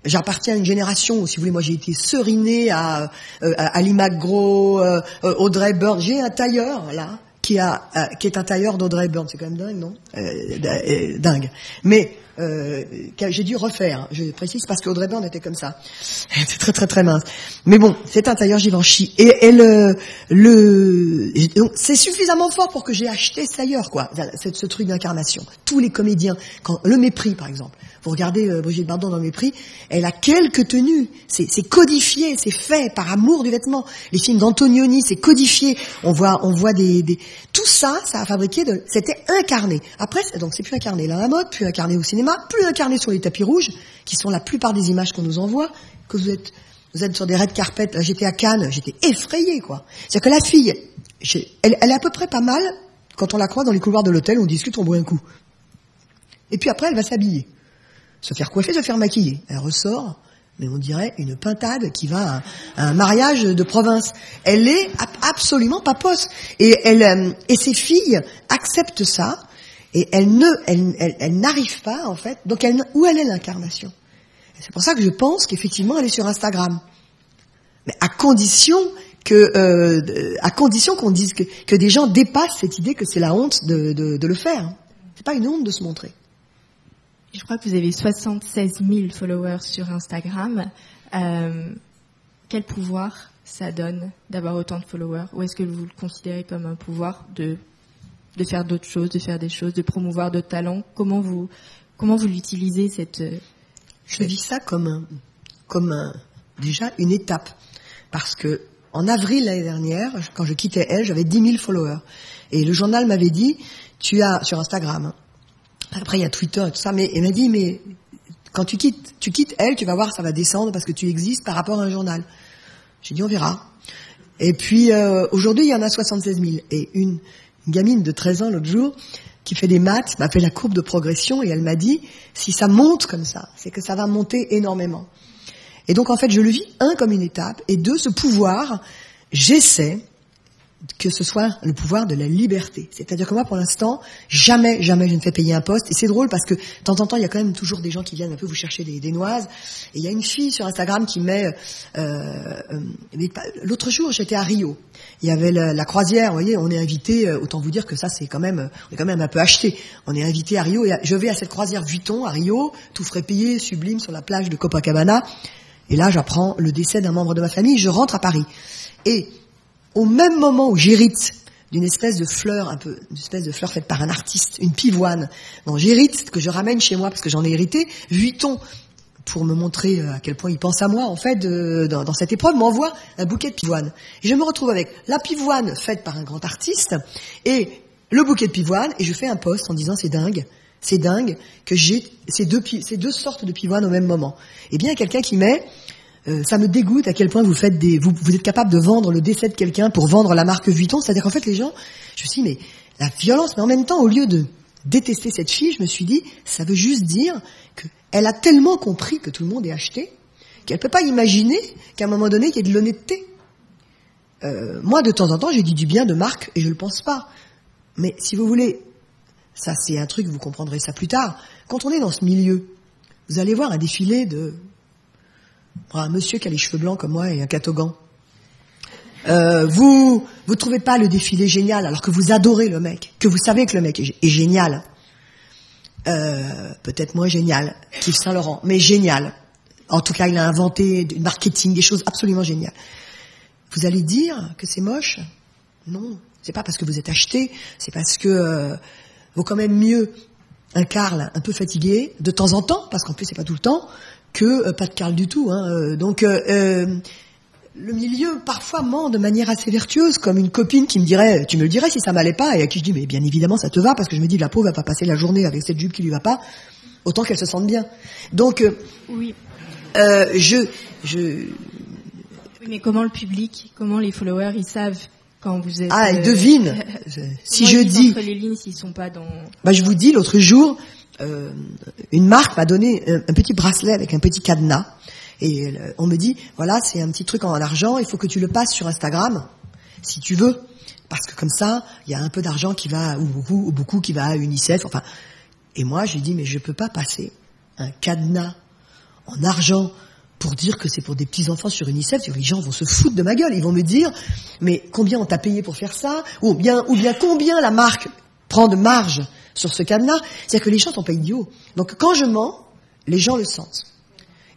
j'appartiens à une génération où, si vous voulez, moi j'ai été serinée à, euh, Ali McGraw, euh, euh, Audrey Byrne. J'ai un tailleur là qui a euh, qui est un tailleur d'Audrey Hepburn. C'est quand même dingue, non? Euh, Dingue. Mais euh, j'ai dû refaire. Je précise parce qu'Audrey Hepburn était comme ça. (laughs) Elle était très très très mince. Mais bon, c'est un tailleur Givenchy et, et le, le c'est suffisamment fort pour que j'ai acheté ce tailleur quoi. C'est ce truc d'incarnation. Tous les comédiens, quand le mépris par exemple. Vous regardez euh, Brigitte Bardot dans le mépris, elle a quelques tenues. C'est codifié, c'est fait par amour du vêtement. Les films d'Antonioni, c'est codifié. On voit, on voit des, tout ça, ça a fabriqué c'était incarné. Après, donc c'est plus incarné là la mode, plus incarné au cinéma, plus incarné sur les tapis rouges, qui sont la plupart des images qu'on nous envoie, que vous êtes, vous êtes sur des red carpets. J'étais à Cannes, j'étais effrayée quoi. C'est que la fille, elle, elle est à peu près pas mal quand on la croit dans les couloirs de l'hôtel, on discute, on boit un coup. Et puis après, elle va s'habiller se faire coiffer, se faire maquiller. Elle ressort, mais on dirait une pintade qui va à, un mariage de province. Elle est absolument pas poste. Et elle euh, et ses filles acceptent ça et elles ne, pas en fait. Donc elle, où elle est l'incarnation? C'est pour ça que je pense qu'effectivement elle est sur Instagram, mais à condition que, euh, à condition qu'on dise que, que, des gens dépassent cette idée que c'est la honte de, de, de le faire. C'est pas une honte de se montrer. Je crois que vous avez 76 000 followers sur Instagram. Euh, quel pouvoir ça donne d'avoir autant de followers? Ou est-ce que vous le considérez comme un pouvoir de, de faire d'autres choses, de faire des choses, de promouvoir d'autres talents? Comment vous, comment vous l'utilisez cette... Je vis ça comme, un, comme un, déjà une étape. Parce que en avril l'année dernière, quand je quittais elle, j'avais 10 000 followers. Et le journal m'avait dit, tu as, sur Instagram, hein, après, il y a Twitter et tout ça, mais elle m'a dit, mais quand tu quittes, tu quittes elle, tu vas voir, ça va descendre parce que tu existes par rapport à un journal. J'ai dit, on verra. Et puis, euh, aujourd'hui, il y en a 76 000. Et une, gamine de 13 ans, l'autre jour, qui fait des maths, m'a fait la courbe de progression et elle m'a dit, si ça monte comme ça, c'est que ça va monter énormément. Et donc, en fait, je le vis, un, comme une étape, et deux, ce pouvoir, j'essaie, que ce soit le pouvoir de la liberté. C'est-à-dire que moi, pour l'instant, jamais, jamais je ne fais payer un poste. Et c'est drôle parce que de temps en temps, il y a quand même toujours des gens qui viennent un peu vous chercher des, des noises. Et il y a une fille sur Instagram qui met... Euh, euh, L'autre jour, j'étais à Rio. Il y avait la, croisière, vous voyez, on est invité, euh, autant vous dire que ça, c'est quand même, on est quand même un peu acheté. On est invité à Rio. Et je vais à cette croisière Vuitton à Rio, tout frais payé, sublime, sur la plage de Copacabana. Et là, j'apprends le décès d'un membre de ma famille. Je rentre à Paris. Et au même moment où j'hérite d'une espèce de fleur, un peu, de fleur faite par un artiste, une pivoine, dont j'hérite, que je ramène chez moi parce que j'en ai hérité, Vuitton, pour me montrer euh, à quel point il pense à moi, en fait, dans, cette épreuve, m'envoie un bouquet de pivoine. Et je me retrouve avec la pivoine faite par un grand artiste et le bouquet de pivoine, et je fais un post en disant c'est dingue, c'est dingue que j'ai ces deux, sortes de pivoine au même moment. Eh bien, quelqu'un qui met euh, ça me dégoûte à quel point vous faites des, vous, êtes capable de vendre le décès de quelqu'un pour vendre la marque Vuitton. C'est-à-dire qu'en fait, les gens, je me suis dit, mais la violence, mais en même temps, au lieu de détester cette fille, je me suis dit, ça veut juste dire qu'elle a tellement compris que tout le monde est acheté qu'elle peut pas imaginer qu'à un moment donné, il y ait de l'honnêteté. Euh, moi, de temps en temps, j'ai dit du bien de marque et je le pense pas. Mais si vous voulez, ça c'est un truc, vous comprendrez ça plus tard. Quand on est dans ce milieu, vous allez voir un défilé de un monsieur qui a les cheveux blancs comme moi et un catogan. Euh, vous vous trouvez pas le défilé génial alors que vous adorez le mec, que vous savez que le mec est, génial. Euh, peut-être moins génial qu'Yves Saint Laurent, mais génial. En tout cas, il a inventé du marketing, des choses absolument géniales. Vous allez dire que c'est moche? Non, c'est pas parce que vous êtes acheté, c'est parce que euh, vaut quand même mieux un Karl un peu fatigué de temps en temps, parce qu'en plus c'est pas tout le temps, que euh, pas de Karl du tout. Hein, euh, donc euh, le milieu parfois ment de manière assez vertueuse, comme une copine qui me dirait, tu me le dirais si ça m'allait pas, et à qui je dis, mais bien évidemment ça te va, parce que je me dis, la pauvre va pas passer la journée avec cette jupe qui lui va pas, autant qu'elle se sente bien. Donc, oui. je, je. Oui, mais comment le public, comment les followers, ils savent quand vous êtes. Ah, (laughs) ils devinent. si je dis. les lignes s'ils sont pas dans. Bah, je vous dis, l'autre jour, euh, une marque m'a donné un, petit bracelet avec un petit cadenas. Et euh, on me dit, voilà, c'est un petit truc en argent, il faut que tu le passes sur Instagram, si tu veux. Parce que comme ça, il y a un peu d'argent qui va, ou beaucoup, ou beaucoup qui va à UNICEF. Enfin, et moi, j'ai dit, mais je peux pas passer un cadenas en argent pour dire que c'est pour des petits enfants sur UNICEF, les gens vont se foutre de ma gueule. Ils vont me dire, mais combien on t'a payé pour faire ça? Ou bien, ou bien combien la marque prend de marge sur ce cadenas? C'est-à-dire que les gens sont pas idiots. Donc quand je mens, les gens le sentent.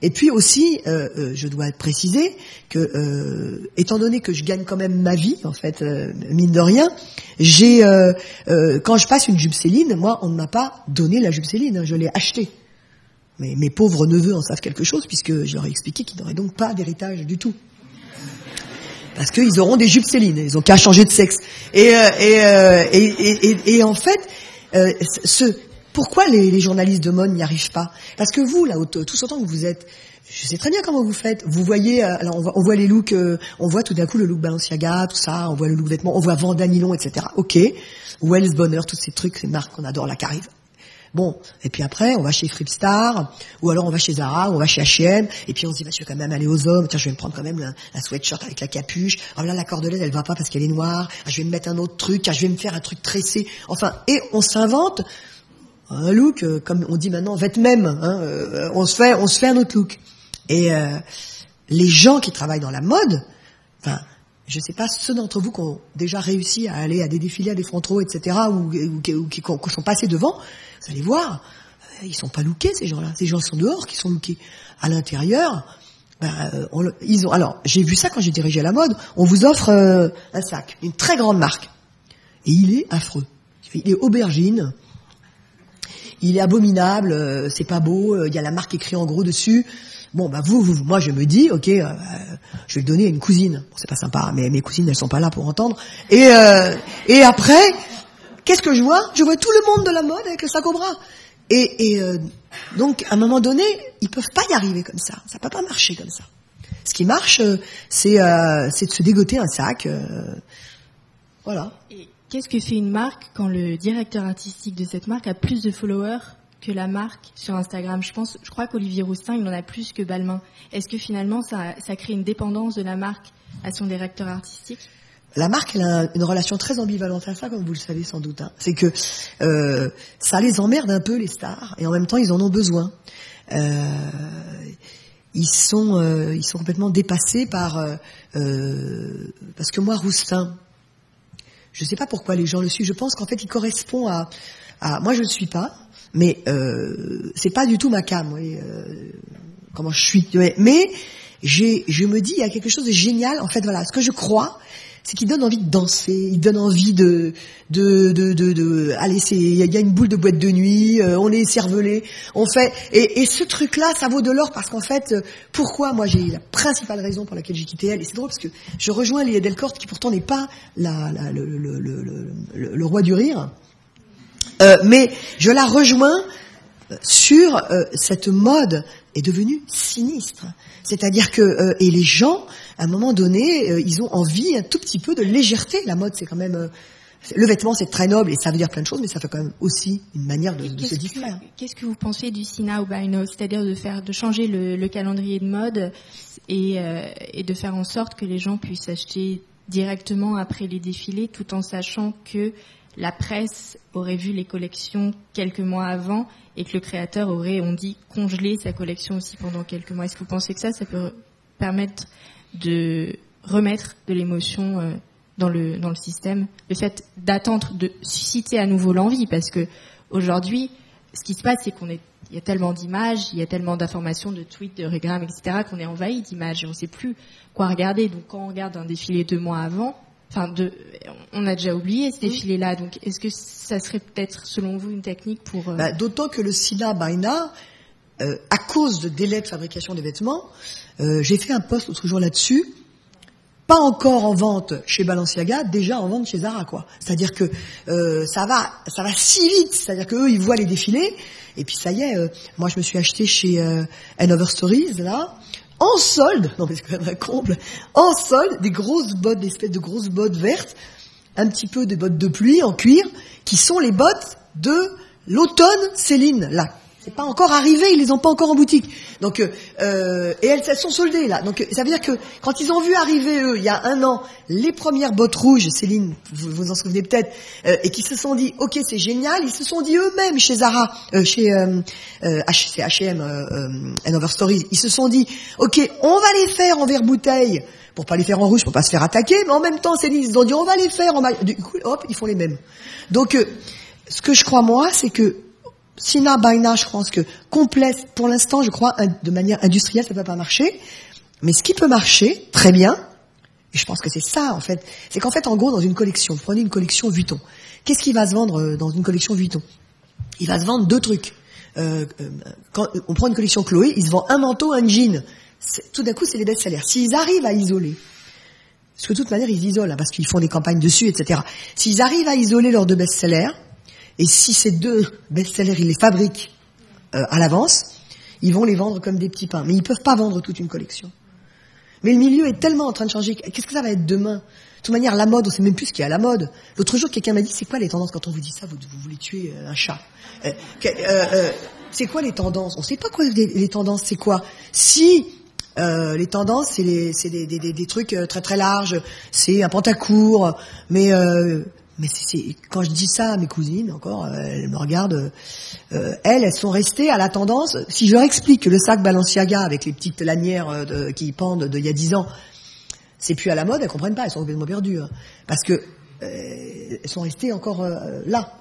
Et puis aussi, euh, euh, je dois préciser que, euh, étant donné que je gagne quand même ma vie, en fait, mine de rien, j'ai, quand je passe une jupe moi, on ne m'a pas donné la jupe hein, je l'ai achetée. Mais mes pauvres neveux en savent quelque chose, puisque je leur expliqué qu'ils n'auraient donc pas d'héritage du tout. Parce qu'ils auront des jupes Céline, ils ont qu'à changer de sexe. Et, et, et en fait, ce, pourquoi les, journalistes de mode n'y arrivent pas? Parce que vous, là, tout autant que vous êtes, je sais très bien comment vous faites. Vous voyez, euh, alors on voit, les looks, euh, on voit tout d'un coup le look Balenciaga, tout ça, on voit le look vêtements, on voit Vandanilon, etc. Ok, Wells Bonheur, tous ces trucs, ces marques qu'on adore, la qu'arrive. Bon, et puis après, on va chez Fripstar, ou alors on va chez Zara, ou on va chez H&M, et puis on se dit, bah, je vais quand même aller aux hommes, tiens, je vais me prendre quand même la, sweatshirt avec la capuche, oh là, la cordelaise, elle va pas parce qu'elle est noire, ah, je vais me mettre un autre truc, ah, je vais me faire un truc tressé, enfin, et on s'invente un look, euh, comme on dit maintenant, vête même. Hein, euh, on se fait, on se fait un autre look. Et euh, les gens qui travaillent dans la mode, enfin, je ne sais pas ceux d'entre vous qui ont déjà réussi à aller à des défilés, à des frontaux, etc., ou, qui, sont passés devant, vous allez voir, ils sont pas lookés ces gens-là. Ces gens sont dehors qui sont lookés. À l'intérieur, ben, ils ont. Alors, j'ai vu ça quand j'ai dirigé la mode. On vous offre un sac, une très grande marque, et il est affreux. Il est aubergine il est abominable, euh, c'est pas beau, euh, il y a la marque écrite en gros dessus. Bon, bah vous, vous moi je me dis, ok, euh, je vais le donner à une cousine. Bon, c'est pas sympa, mais mes cousines elles sont pas là pour entendre. Et et après, qu'est-ce que je vois? Je vois tout le monde de la mode avec le sac au bras. Et, et donc à un moment donné, ils peuvent pas y arriver comme ça. Ça peut pas marcher comme ça. Ce qui marche, c'est c'est de se dégoter un sac. voilà. Qu'est-ce que fait une marque quand le directeur artistique de cette marque a plus de followers? Que la marque sur Instagram Je pense, je crois qu'Olivier Roustin, il en a plus que Balmain. Est-ce que finalement, ça, crée une dépendance de la marque à son directeur artistique? La marque elle a une relation très ambivalente à ça, comme vous le savez sans doute. Hein. C'est que euh, ça les emmerde un peu les stars, et en même temps ils en ont besoin. Euh, ils sont euh, ils sont complètement dépassés par parce que moi Roustin, je ne sais pas pourquoi les gens le suivent. Je pense qu'en fait, il correspond à, à moi, je ne le suis pas, mais euh, c'est pas du tout ma cam. euh, comment je suis. Mais je me dis, il y a quelque chose de génial. En fait, voilà, ce que je crois, c'est qu'il donne envie de danser, il donne envie de, de, de, de, allez, c'est, il y a une boule de boîte de nuit, euh, on est cervelé, on fait, et, et ce truc-là, ça vaut de l'or parce qu'en fait, euh, pourquoi moi j'ai la principale raison pour laquelle j'ai quitté elle, et c'est drôle parce que je rejoins Léa Delcorte qui pourtant n'est pas la, la le, le, le, le, roi du rire, euh, mais je la rejoins sur euh, cette mode est devenue sinistre. C'est-à-dire que euh, et les gens, à un moment donné, euh, ils ont envie un tout petit peu de légèreté. La mode, c'est quand même le vêtement, c'est très noble et ça veut dire plein de choses, mais ça fait quand même aussi une manière de, se distraire. Qu'est-ce que vous pensez du Sina ou Bino, c'est-à-dire de faire, de changer le, calendrier de mode et, et de faire en sorte que les gens puissent acheter directement après les défilés, tout en sachant que la presse aurait vu les collections quelques mois avant et que le créateur aurait, on dit, congelé sa collection aussi pendant quelques mois. Est-ce que vous pensez que ça, ça peut permettre de remettre de l'émotion euh, dans le dans le système, le fait d'attendre, de susciter à nouveau l'envie, parce que aujourd'hui, ce qui se passe, c'est qu'on est y a tellement d'images, il y a tellement d'informations, de tweets, de régrammes, etc., qu'on est envahi d'images et on ne sait plus quoi regarder. Donc quand on regarde un défilé deux mois avant, Enfin, de, on a déjà oublié ce défilé-là. Donc, est-ce que ça serait peut-être, selon vous, une technique pour euh, bah, D'autant que le SINA Baina, euh, à cause de délais de fabrication des vêtements, euh, j'ai fait un post l'autre jour là-dessus. Pas encore en vente chez Balenciaga, déjà en vente chez Zara, quoi. C'est-à-dire que ça va, ça va si vite. C'est-à-dire qu'eux, ils voient les défilés, et puis ça y est. Moi, je me suis acheté chez euh, Over Stories là en solde, non mais c'est quand même un comble, en solde, des grosses bottes, des espèces de grosses bottes vertes, un petit peu des bottes de pluie en cuir, qui sont les bottes de l'automne Céline, là. C'est pas encore arrivé, ils les ont pas encore en boutique. Donc euh, euh, et elles, elles sont soldées là. Donc ça veut dire que quand ils ont vu arriver eux il y a un an les premières bottes rouges, Céline, vous vous en souvenez peut-être, euh, et qui se sont dit ok c'est génial, ils se sont dit eux-mêmes chez Zara, euh, chez euh, euh, H&M euh, and Over Stories, ils se sont dit ok on va les faire en verre bouteille pour pas les faire en rouge, pour pas se faire attaquer, mais en même temps Céline ils ont dit on va les faire en du coup hop ils font les mêmes. Donc euh, ce que je crois moi c'est que Sina Baina, je pense que complète, pour l'instant, je crois, de manière industrielle, ça ne peut pas marcher. Mais ce qui peut marcher, très bien, et je pense que c'est ça, en fait, c'est qu'en fait, en gros, dans une collection, prenez une collection Vuitton. Qu'est-ce qui va se vendre euh, dans une collection Vuitton? Il va se vendre deux trucs. Euh, euh, on prend une collection Chloé, il se vend un manteau, un jean. Tout d'un coup, c'est les best-sellers. S'ils arrivent à isoler, parce que de toute manière, ils isolent, hein, parce qu'ils font des campagnes dessus, etc. S'ils arrivent à isoler leurs deux best-sellers, et si ces deux best-sellers, ils les fabriquent euh, à l'avance, ils vont les vendre comme des petits pains. Mais ils peuvent pas vendre toute une collection. Mais le milieu est tellement en train de changer. Qu'est-ce que ça va être demain? De toute manière, la mode, on sait même plus ce qu'il y a à la mode. L'autre jour, quelqu'un m'a dit, c'est quoi les tendances? Quand on vous dit ça, vous, voulez tuer euh, un chat. Euh, euh, euh, c'est quoi les tendances? On sait pas quoi les, tendances, c'est quoi Si euh, les tendances, c'est des, des- des- des trucs euh, très très larges, c'est un pantacourt, mais euh, mais c'est- quand je dis ça à mes cousines encore, euh, elles me regardent. euh, elles, elles sont restées à la tendance. Si je leur explique que le sac Balenciaga avec les petites lanières euh, de- qui pendent d'il y a dix ans, c'est plus à la mode, elles comprennent pas, elles sont complètement perdues, hein. parce que euh, elles sont restées encore euh, là.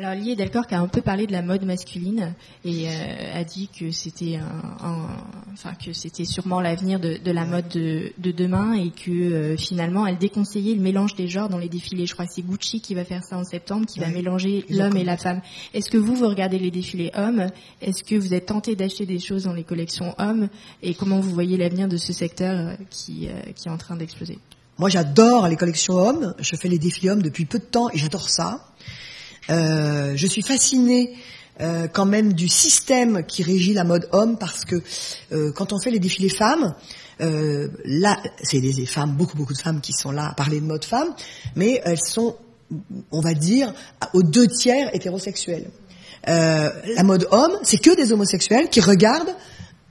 Alors Lié Delcor qui a un peu parlé de la mode masculine et euh, a dit que c'était un, un- enfin que c'était sûrement l'avenir de, de la mode de, de demain et que euh, finalement elle déconseillait le mélange des genres dans les défilés. Je crois que c'est Gucci qui va faire ça en septembre, qui va mélanger l'homme et la femme. Est-ce que vous vous regardez les défilés hommes? Est-ce que vous êtes tenté d'acheter des choses dans les collections hommes? Et comment vous voyez l'avenir de ce secteur euh, qui euh, qui est en train d'exploser? Moi, j'adore les collections hommes. Je fais les défilés hommes depuis peu de temps et j'adore ça. Euh, je suis fascinée euh, quand même du système qui régit la mode homme parce que euh, quand on fait les défilés femmes, là, c'est des, femmes, beaucoup beaucoup de femmes qui sont là à parler de mode femme, mais elles sont, on va dire, aux deux tiers hétérosexuelles. La mode homme, c'est que des homosexuels qui regardent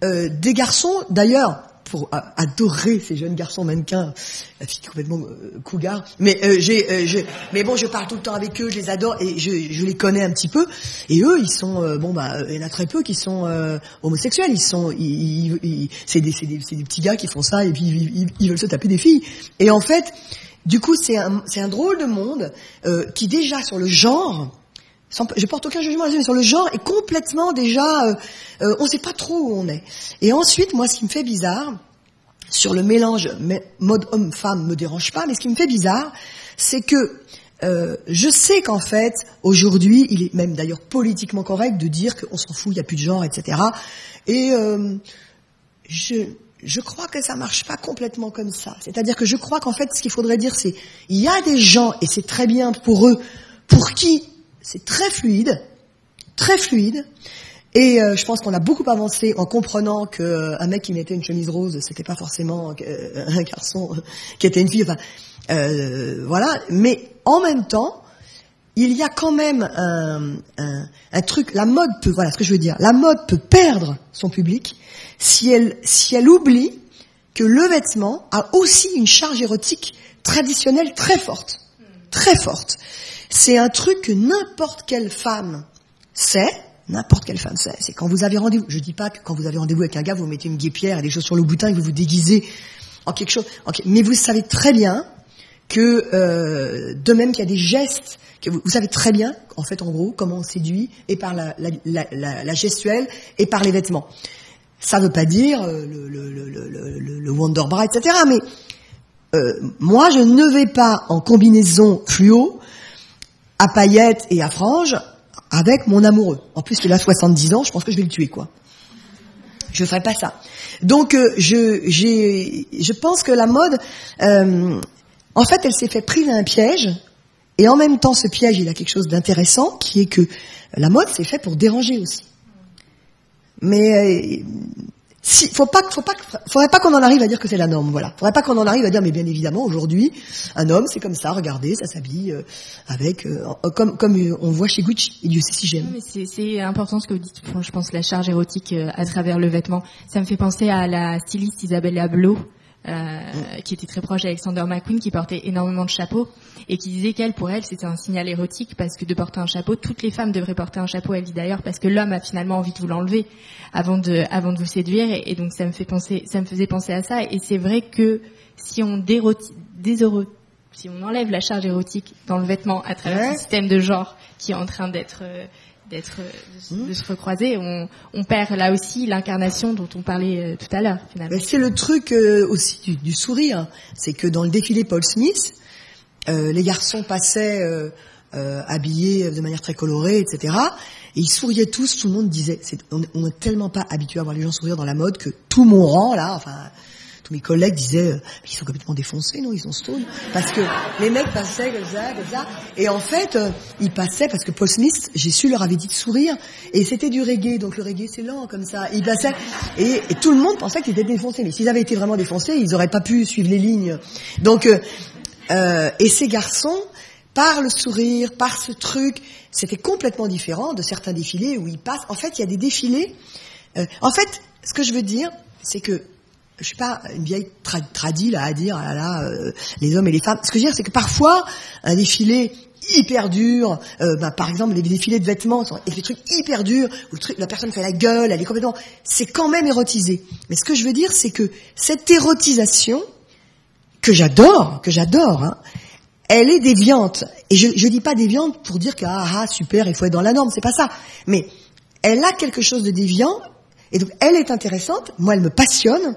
des garçons, d'ailleurs, pour euh, adorer ces jeunes garçons mannequins, la fille complètement euh, cougar. Mais euh, j'ai, euh, mais bon, je parle tout le temps avec eux, je les adore et je, je les connais un petit peu. Et eux, ils sont, euh, bon bah, il y en a très peu qui sont euh, homosexuels. Ils sont, ils, ils- c'est des, des, des petits gars qui font ça et puis ils, ils- veulent se taper des filles. Et en fait, du coup, c'est un, c'est un drôle de monde euh, qui déjà sur le genre sans- je porte aucun jugement sur le genre est complètement déjà, euh, euh, on ne sait pas trop où on est. Et ensuite, moi, ce qui me fait bizarre, sur le mélange mode homme-femme me dérange pas, mais ce qui me fait bizarre, c'est que euh, je sais qu'en fait, aujourd'hui, il est même d'ailleurs politiquement correct de dire qu'on s'en fout, il n'y a plus de genre, etc. Et euh, je, je crois que ça marche pas complètement comme ça. C'est-à-dire que je crois qu'en fait, ce qu'il faudrait dire, c'est il y a des gens, et c'est très bien pour eux, pour qui c'est très fluide, très fluide. Et euh, je pense qu'on a beaucoup avancé en comprenant que euh, un mec qui mettait une chemise rose, c'était pas forcément euh, un garçon qui était une fille. Enfin, voilà. Mais en même temps, il y a quand même un truc. La mode peut, voilà ce que je veux dire. La mode peut perdre son public si elle si elle oublie que le vêtement a aussi une charge érotique traditionnelle très forte, très forte. C'est un truc que n'importe quelle femme sait, n'importe quelle femme sait. C'est quand vous avez rendez-vous. Je dis pas que quand vous avez rendez-vous avec un gars, vous mettez une guépière et des choses sur le boutin et que vous vous déguisez en quelque chose. Mais vous savez très bien que euh, de même qu'il y a des gestes, que vous, savez très bien, en fait, en gros, comment on séduit et par la, gestuelle et par les vêtements. Ça veut pas dire euh, le, le, le, le, le, le Wonder Bra, etc. Mais euh, moi, je ne vais pas en combinaison fluo à paillettes et à franges avec mon amoureux. En plus, il a 70 ans, je pense que je vais le tuer, quoi. Je ferai pas ça. Donc, euh, je, je pense que la mode, euh, en fait, elle s'est fait prise à un piège. Et en même temps, ce piège, il a quelque chose d'intéressant, qui est que la mode, c'est fait pour déranger aussi. Mais euh, si, faut pas, faut pas, faudrait pas qu'on en arrive à dire que c'est la norme, voilà. Faudrait pas qu'on en arrive à dire, mais bien évidemment, aujourd'hui, un homme, c'est comme ça, regardez, ça s'habille euh, avec, euh, comme, comme euh, on voit chez Gucci, et Dieu sait si j'aime. C'est important ce que vous dites, je pense, la charge érotique à travers le vêtement. Ça me fait penser à la styliste Isabelle Ablot, euh, qui était très proche d'Alexander McQueen, qui portait énormément de chapeaux et qui disait qu'elle, pour elle, c'était un signal érotique parce que de porter un chapeau, toutes les femmes devraient porter un chapeau. Elle dit d'ailleurs parce que l'homme a finalement envie de vous l'enlever avant de, avant de vous séduire et, donc ça me fait penser, ça me faisait penser à ça. Et c'est vrai que si on si on enlève la charge érotique dans le vêtement à travers ce système de genre qui est en train d'être euh, d'être de, se recroiser, on, on, perd là aussi l'incarnation dont on parlait euh, tout à l'heure finalement. C'est le truc euh, aussi du, du sourire, c'est que dans le défilé Paul Smith, euh, les garçons passaient euh, euh, habillés de manière très colorée, etc. Et ils souriaient tous, tout le monde disait, on, on est tellement pas habitué à voir les gens sourire dans la mode que tout mon rang là, enfin tous mes collègues disaient euh, ils sont complètement défoncés, non Ils sont stone parce que les mecs passaient comme ça, comme ça. Et en fait, euh, ils passaient parce que Paul Smith, j'ai su, leur avait dit de sourire. Et c'était du reggae, donc le reggae c'est lent comme ça. ils passaient et, tout le monde pensait qu'ils étaient défoncés. Mais s'ils avaient été vraiment défoncés, ils auraient pas pu suivre les lignes. Donc euh, euh et ces garçons par le sourire, par ce truc, c'était complètement différent de certains défilés où ils passent. En fait, il y a des défilés. en fait, ce que je veux dire, c'est que je suis pas une vieille tra tradie là à dire ah euh, les hommes et les femmes. Ce que je veux dire, c'est que parfois un défilé hyper dur, euh, bah, par exemple les défilés de vêtements, et des trucs hyper durs où la personne fait la gueule, elle est complètement, c'est quand même érotisé. Mais ce que je veux dire, c'est que cette érotisation que j'adore, que j'adore, hein, elle est déviante. Et je, je dis pas déviante pour dire que ah, ah super, il faut être dans la norme, c'est pas ça. Mais elle a quelque chose de déviant et donc elle est intéressante. Moi, elle me passionne.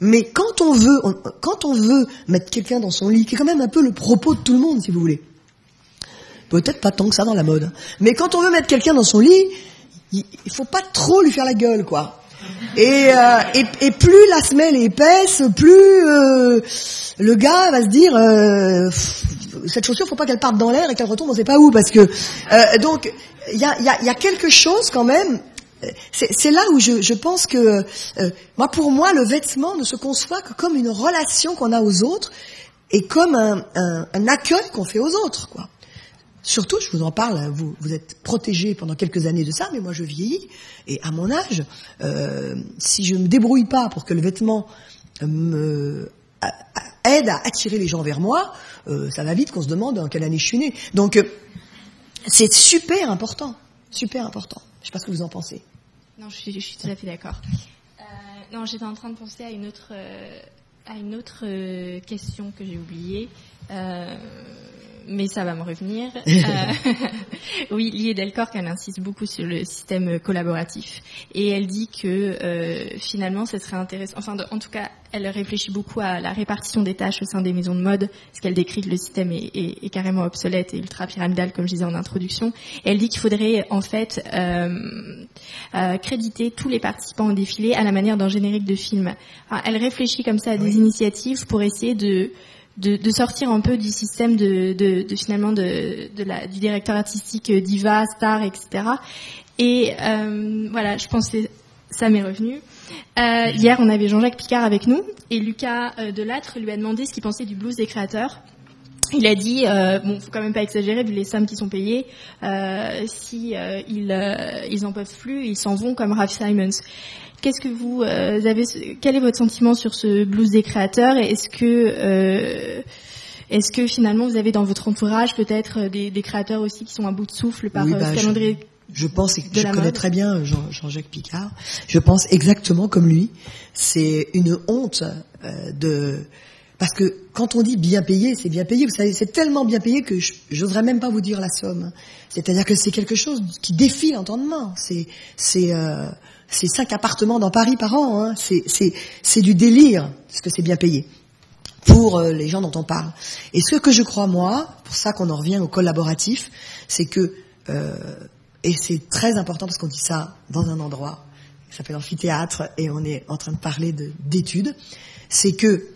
Mais quand on veut, quand on veut mettre quelqu'un dans son lit, qui est quand même un peu le propos de tout le monde, si vous voulez. Peut-être pas tant que ça dans la mode. Mais quand on veut mettre quelqu'un dans son lit, il, faut pas trop lui faire la gueule, quoi. Et, euh, et, plus la semelle est épaisse, plus euh, le gars va se dire euh, cette chaussure, faut pas qu'elle parte dans l'air et qu'elle retombe on sait pas où, parce que euh, donc il y a, y, a, y a quelque chose quand même c'est là où je, pense que, euh, moi, pour moi, le vêtement ne se conçoit que comme une relation qu'on a aux autres et comme un, accueil qu'on fait aux autres. Surtout, je vous en parle, vous, êtes protégé pendant quelques années de ça, mais moi je vieillis, et à mon âge, euh, si je me débrouille pas pour que le vêtement me aide à attirer les gens vers moi, euh, ça va vite qu'on se demande en quelle année je suis né. Donc, c'est super important, super important. Je sais pas ce que vous en pensez. Non, je suis, je suis tout à fait d'accord. Euh, non, j'étais en train de penser à une autre, euh, à une autre euh, question que j'ai oubliée. Mais ça va me revenir. (laughs) euh, (laughs) oui, Lié Delcork, elle insiste beaucoup sur le système collaboratif. Et elle dit que euh, finalement, ce serait intéressant, enfin en tout cas, elle réfléchit beaucoup à la répartition des tâches au sein des maisons de mode, parce qu'elle décrit que le système est, est, est, carrément obsolète et ultra pyramidal, comme je disais en introduction. Et elle dit qu'il faudrait en fait euh, euh, créditer tous les participants au défilé à la manière d'un générique de film. Enfin, elle réfléchit comme ça à des initiatives pour essayer de de, de, sortir un peu du système de, de, de finalement de, la, du directeur artistique diva, star, etc. Et euh, voilà, je pense que ça m'est revenu. Euh, hier, on avait Jean-Jacques Picard avec nous et Lucas euh, Delattre lui a demandé ce qu'il pensait du blues des créateurs. Il a dit, euh, bon, faut quand même pas exagérer vu les sommes qui sont payées. Euh, si euh, ils, euh, ils en peuvent plus, ils s'en vont comme Ralph Simons. Qu'est-ce que vous euh, avez Quel est votre sentiment sur ce blues des créateurs Est-ce que euh, est-ce que finalement vous avez dans votre entourage peut-être des, des, créateurs aussi qui sont à bout de souffle par oui, euh, bah, ce calendrier je, je pense que je connais mode? très bien Jean-Jacques Picard. Je pense exactement comme lui. C'est une honte euh, de parce que quand on dit bien payé, c'est bien payé. Vous savez, c'est tellement bien payé que j'oserais même pas vous dire la somme. C'est-à-dire que c'est quelque chose qui défie l'entendement. C'est c'est euh, c'est cinq appartements dans Paris par an. Hein. C'est du délire, parce que c'est bien payé pour euh, les gens dont on parle. Et ce que je crois moi, pour ça qu'on en revient au collaboratif, c'est que euh, et c'est très important parce qu'on dit ça dans un endroit qui s'appelle amphithéâtre et on est en train de parler d'études, c'est que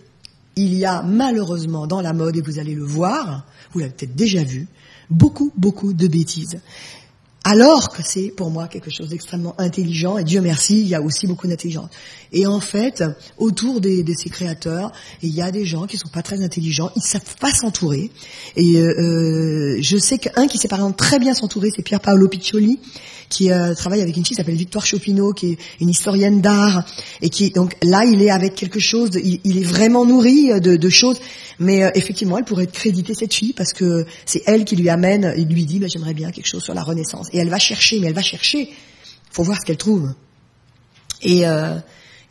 il y a malheureusement dans la mode, et vous allez le voir, vous l'avez peut-être déjà vu, beaucoup, beaucoup de bêtises. Alors que c'est pour moi quelque chose d'extrêmement intelligent, et Dieu merci, il y a aussi beaucoup d'intelligence. Et en fait, autour de ces créateurs, il y a des gens qui sont pas très intelligents, ils savent pas s'entourer. Et euh, euh je sais qu'un qui sait par exemple très bien s'entourer, c'est Pierre Paolo Piccioli, qui euh, travaille avec une fille qui s'appelle Victoire Chopineau, qui est une historienne d'art, et qui donc là il est avec quelque chose, il, est vraiment nourri de, de choses, mais euh, effectivement elle pourrait être créditée cette fille parce que c'est elle qui lui amène, il lui dit bah, j'aimerais bien quelque chose sur la Renaissance, et elle va chercher, mais elle va chercher, faut voir ce qu'elle trouve. Et euh,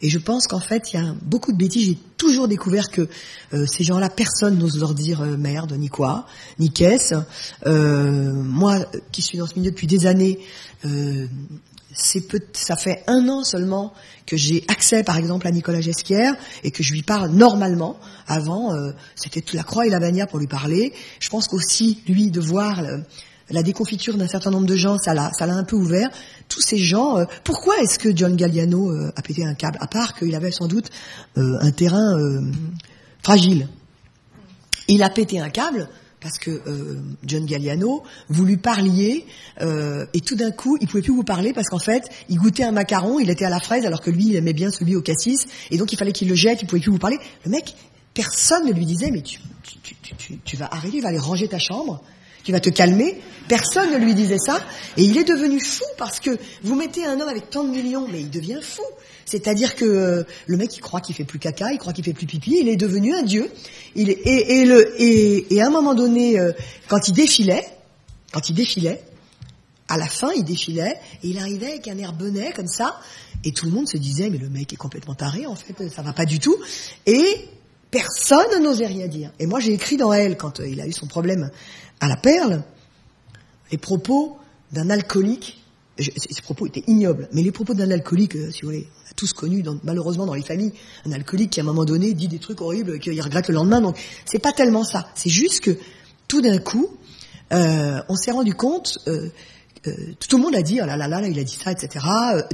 et je pense qu'en fait, il y a beaucoup de bêtises. J'ai toujours découvert que euh, ces gens-là, personne n'ose leur dire euh, merde, ni quoi, ni qu'est-ce. Euh, moi, qui suis dans ce milieu depuis des années, c'est peu, ça fait un an seulement que j'ai accès, par exemple, à Nicolas Gesquière et que je lui parle normalement. Avant, c'était la croix et la bannière pour lui parler. Je pense qu'aussi, lui, de voir la déconfiture d'un certain nombre de gens, ça l'a, un peu ouvert. Tous ces gens, euh, pourquoi est-ce que John Galliano euh, a pété un câble À part qu'il avait sans doute euh, un terrain fragile? Il a pété un câble parce que John Galliano, vous lui parliez et tout d'un coup, il pouvait plus vous parler parce qu'en fait, il goûtait un macaron, il était à la fraise alors que lui, il aimait bien celui au cassis et donc il fallait qu'il le jette, il pouvait plus vous parler. Le mec, personne ne lui disait mais tu, tu, tu, tu vas arriver, va aller ranger ta chambre tu vas te calmer. Personne ne lui disait ça. Et il est devenu fou parce que vous mettez un homme avec tant de millions, mais il devient fou. C'est-à-dire que euh, le mec, il croit qu'il fait plus caca, il croit qu'il fait plus pipi, il est devenu un dieu. Et à un moment donné, euh, quand il défilait, quand il défilait, à la fin, il défilait et il arrivait avec un air bonnet comme ça, et tout le monde se disait mais le mec est complètement taré en fait, ça va pas du tout. Et personne n'osait rien dire. Et moi, j'ai écrit dans elle quand euh, il a eu son problème à la perle les propos d'un alcoolique. ces propos étaient ignobles, mais les propos d'un alcoolique, euh, si vous voulez, on a tous connu, malheureusement dans les familles, un alcoolique qui à un moment donné dit des trucs horribles qu'il regrette le lendemain. Donc c'est pas tellement ça. C'est juste que tout d'un coup, euh, on s'est rendu compte. Euh, tout le monde a dit, oh là là là, il a dit ça, etc.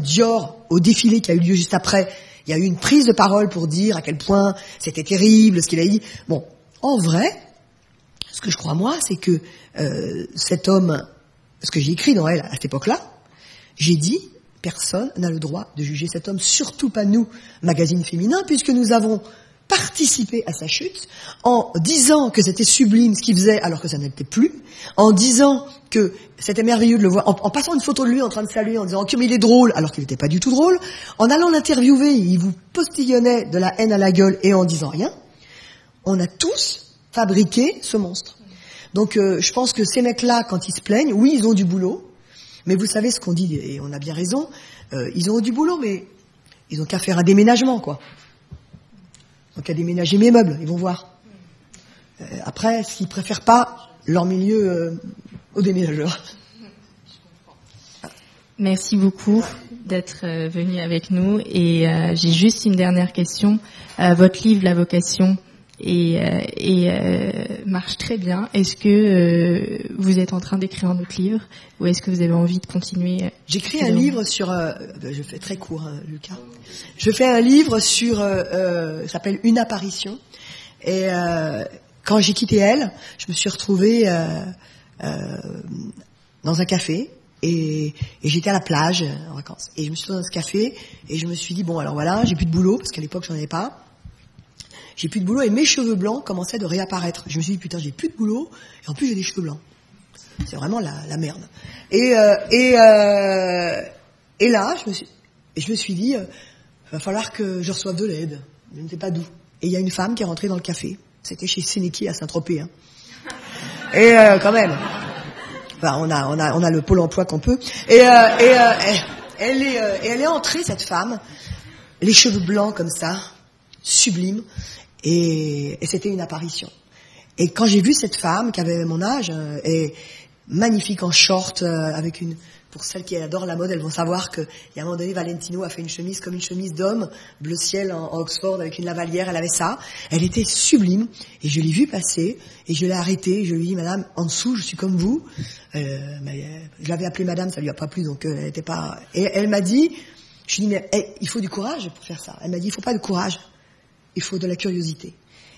Dior, au défilé qui a eu lieu juste après, il y a eu une prise de parole pour dire à quel point c'était terrible ce qu'il a dit. Bon, en vrai, ce que je crois moi, c'est que euh, cet homme, ce que j'ai écrit dans elle à cette époque-là, j'ai dit, personne n'a le droit de juger cet homme, surtout pas nous, magazine féminin, puisque nous avons participé à sa chute en disant que c'était sublime ce qu'il faisait alors que ça n'était plus, en disant que c'était merveilleux de le voir, en, passant une photo de lui en train de saluer, en disant que mais il est drôle alors qu'il n'était pas du tout drôle, en allant l'interviewer, il vous postillonnait de la haine à la gueule et en disant rien. On a tous fabriquer ce monstre. Donc euh, je pense que ces mecs-là, quand ils se plaignent, oui, ils ont du boulot, mais vous savez ce qu'on dit, et on a bien raison, euh, ils ont du boulot, mais ils ont qu'à faire un déménagement, quoi. Ont qu'à déménager mes meubles, ils vont voir. Euh, après, s'ils préfèrent pas leur milieu au déménageur. Merci beaucoup d'être venu avec nous. Et j'ai juste une dernière question. votre livre, La vocation, et, euh, et euh, marche très bien. Est-ce que euh, vous êtes en train d'écrire un autre livre ou est-ce que vous avez envie de continuer J'écris un livre sur, je fais très court, hein, Lucas. Je fais un livre sur, euh, s'appelle Une apparition. Et quand j'ai quitté elle, je me suis retrouvée dans un café et, et j'étais à la plage en vacances. Et je me suis retrouvée dans ce café et je me suis dit bon alors voilà, j'ai plus de boulot parce qu'à l'époque j'en avais pas j'ai plus de boulot et mes cheveux blancs commençaient de réapparaître. Je me suis dit putain j'ai plus de boulot et en plus j'ai des cheveux blancs. C'est vraiment la, la, merde. Et euh, et euh, et là je me suis et je me suis dit euh, va falloir que je reçoive de l'aide. Je ne sais pas d'où. Et il y a une femme qui est rentrée dans le café. C'était chez Sénéki à Saint-Tropez. Hein. (laughs) Et euh, quand même. Enfin, on a, on a, on a le pôle emploi qu'on peut. Et, et elle, est, et elle est entrée cette femme, les cheveux blancs comme ça, sublime, et, c'était une apparition. Et quand j'ai vu cette femme qui avait mon âge euh, et magnifique en short euh, avec une pour celles qui adorent la mode, elles vont savoir que y a un moment donné, Valentino a fait une chemise comme une chemise d'homme, bleu ciel en, Oxford avec une lavalière, elle avait ça. Elle était sublime et je l'ai vue passer et je l'ai arrêtée. Je lui ai dit, Madame, en dessous, je suis comme vous. Euh, mais, je l'avais appelée Madame, ça lui a pas plu, donc elle n'était pas. Et elle m'a dit, je lui ai dit, mais il faut du courage pour faire ça. Elle m'a dit, il faut pas de courage il faut de la curiosité.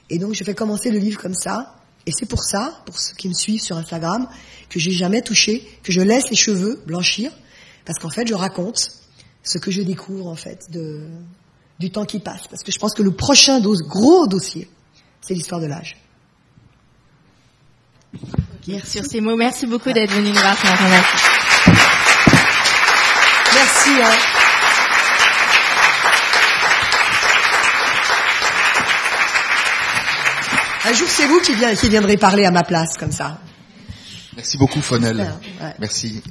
Et donc je fais commencer le livre comme ça, Et c'est pour ça, pour ceux qui me suivent sur Instagram, que j'ai jamais touché, que je laisse les cheveux blanchir, parce qu'en fait, je raconte ce que je découvre en fait de, du temps qui passe. Parce que je pense que le prochain dos, gros dossier, c'est l'histoire de l'âge. Merci. Sur ces mots, merci beaucoup d'être venu nous voir ce matin. Merci. Hein. Un jour, c'est vous qui, viendrez parler à ma place, comme ça. Merci beaucoup, Fonel. Merci.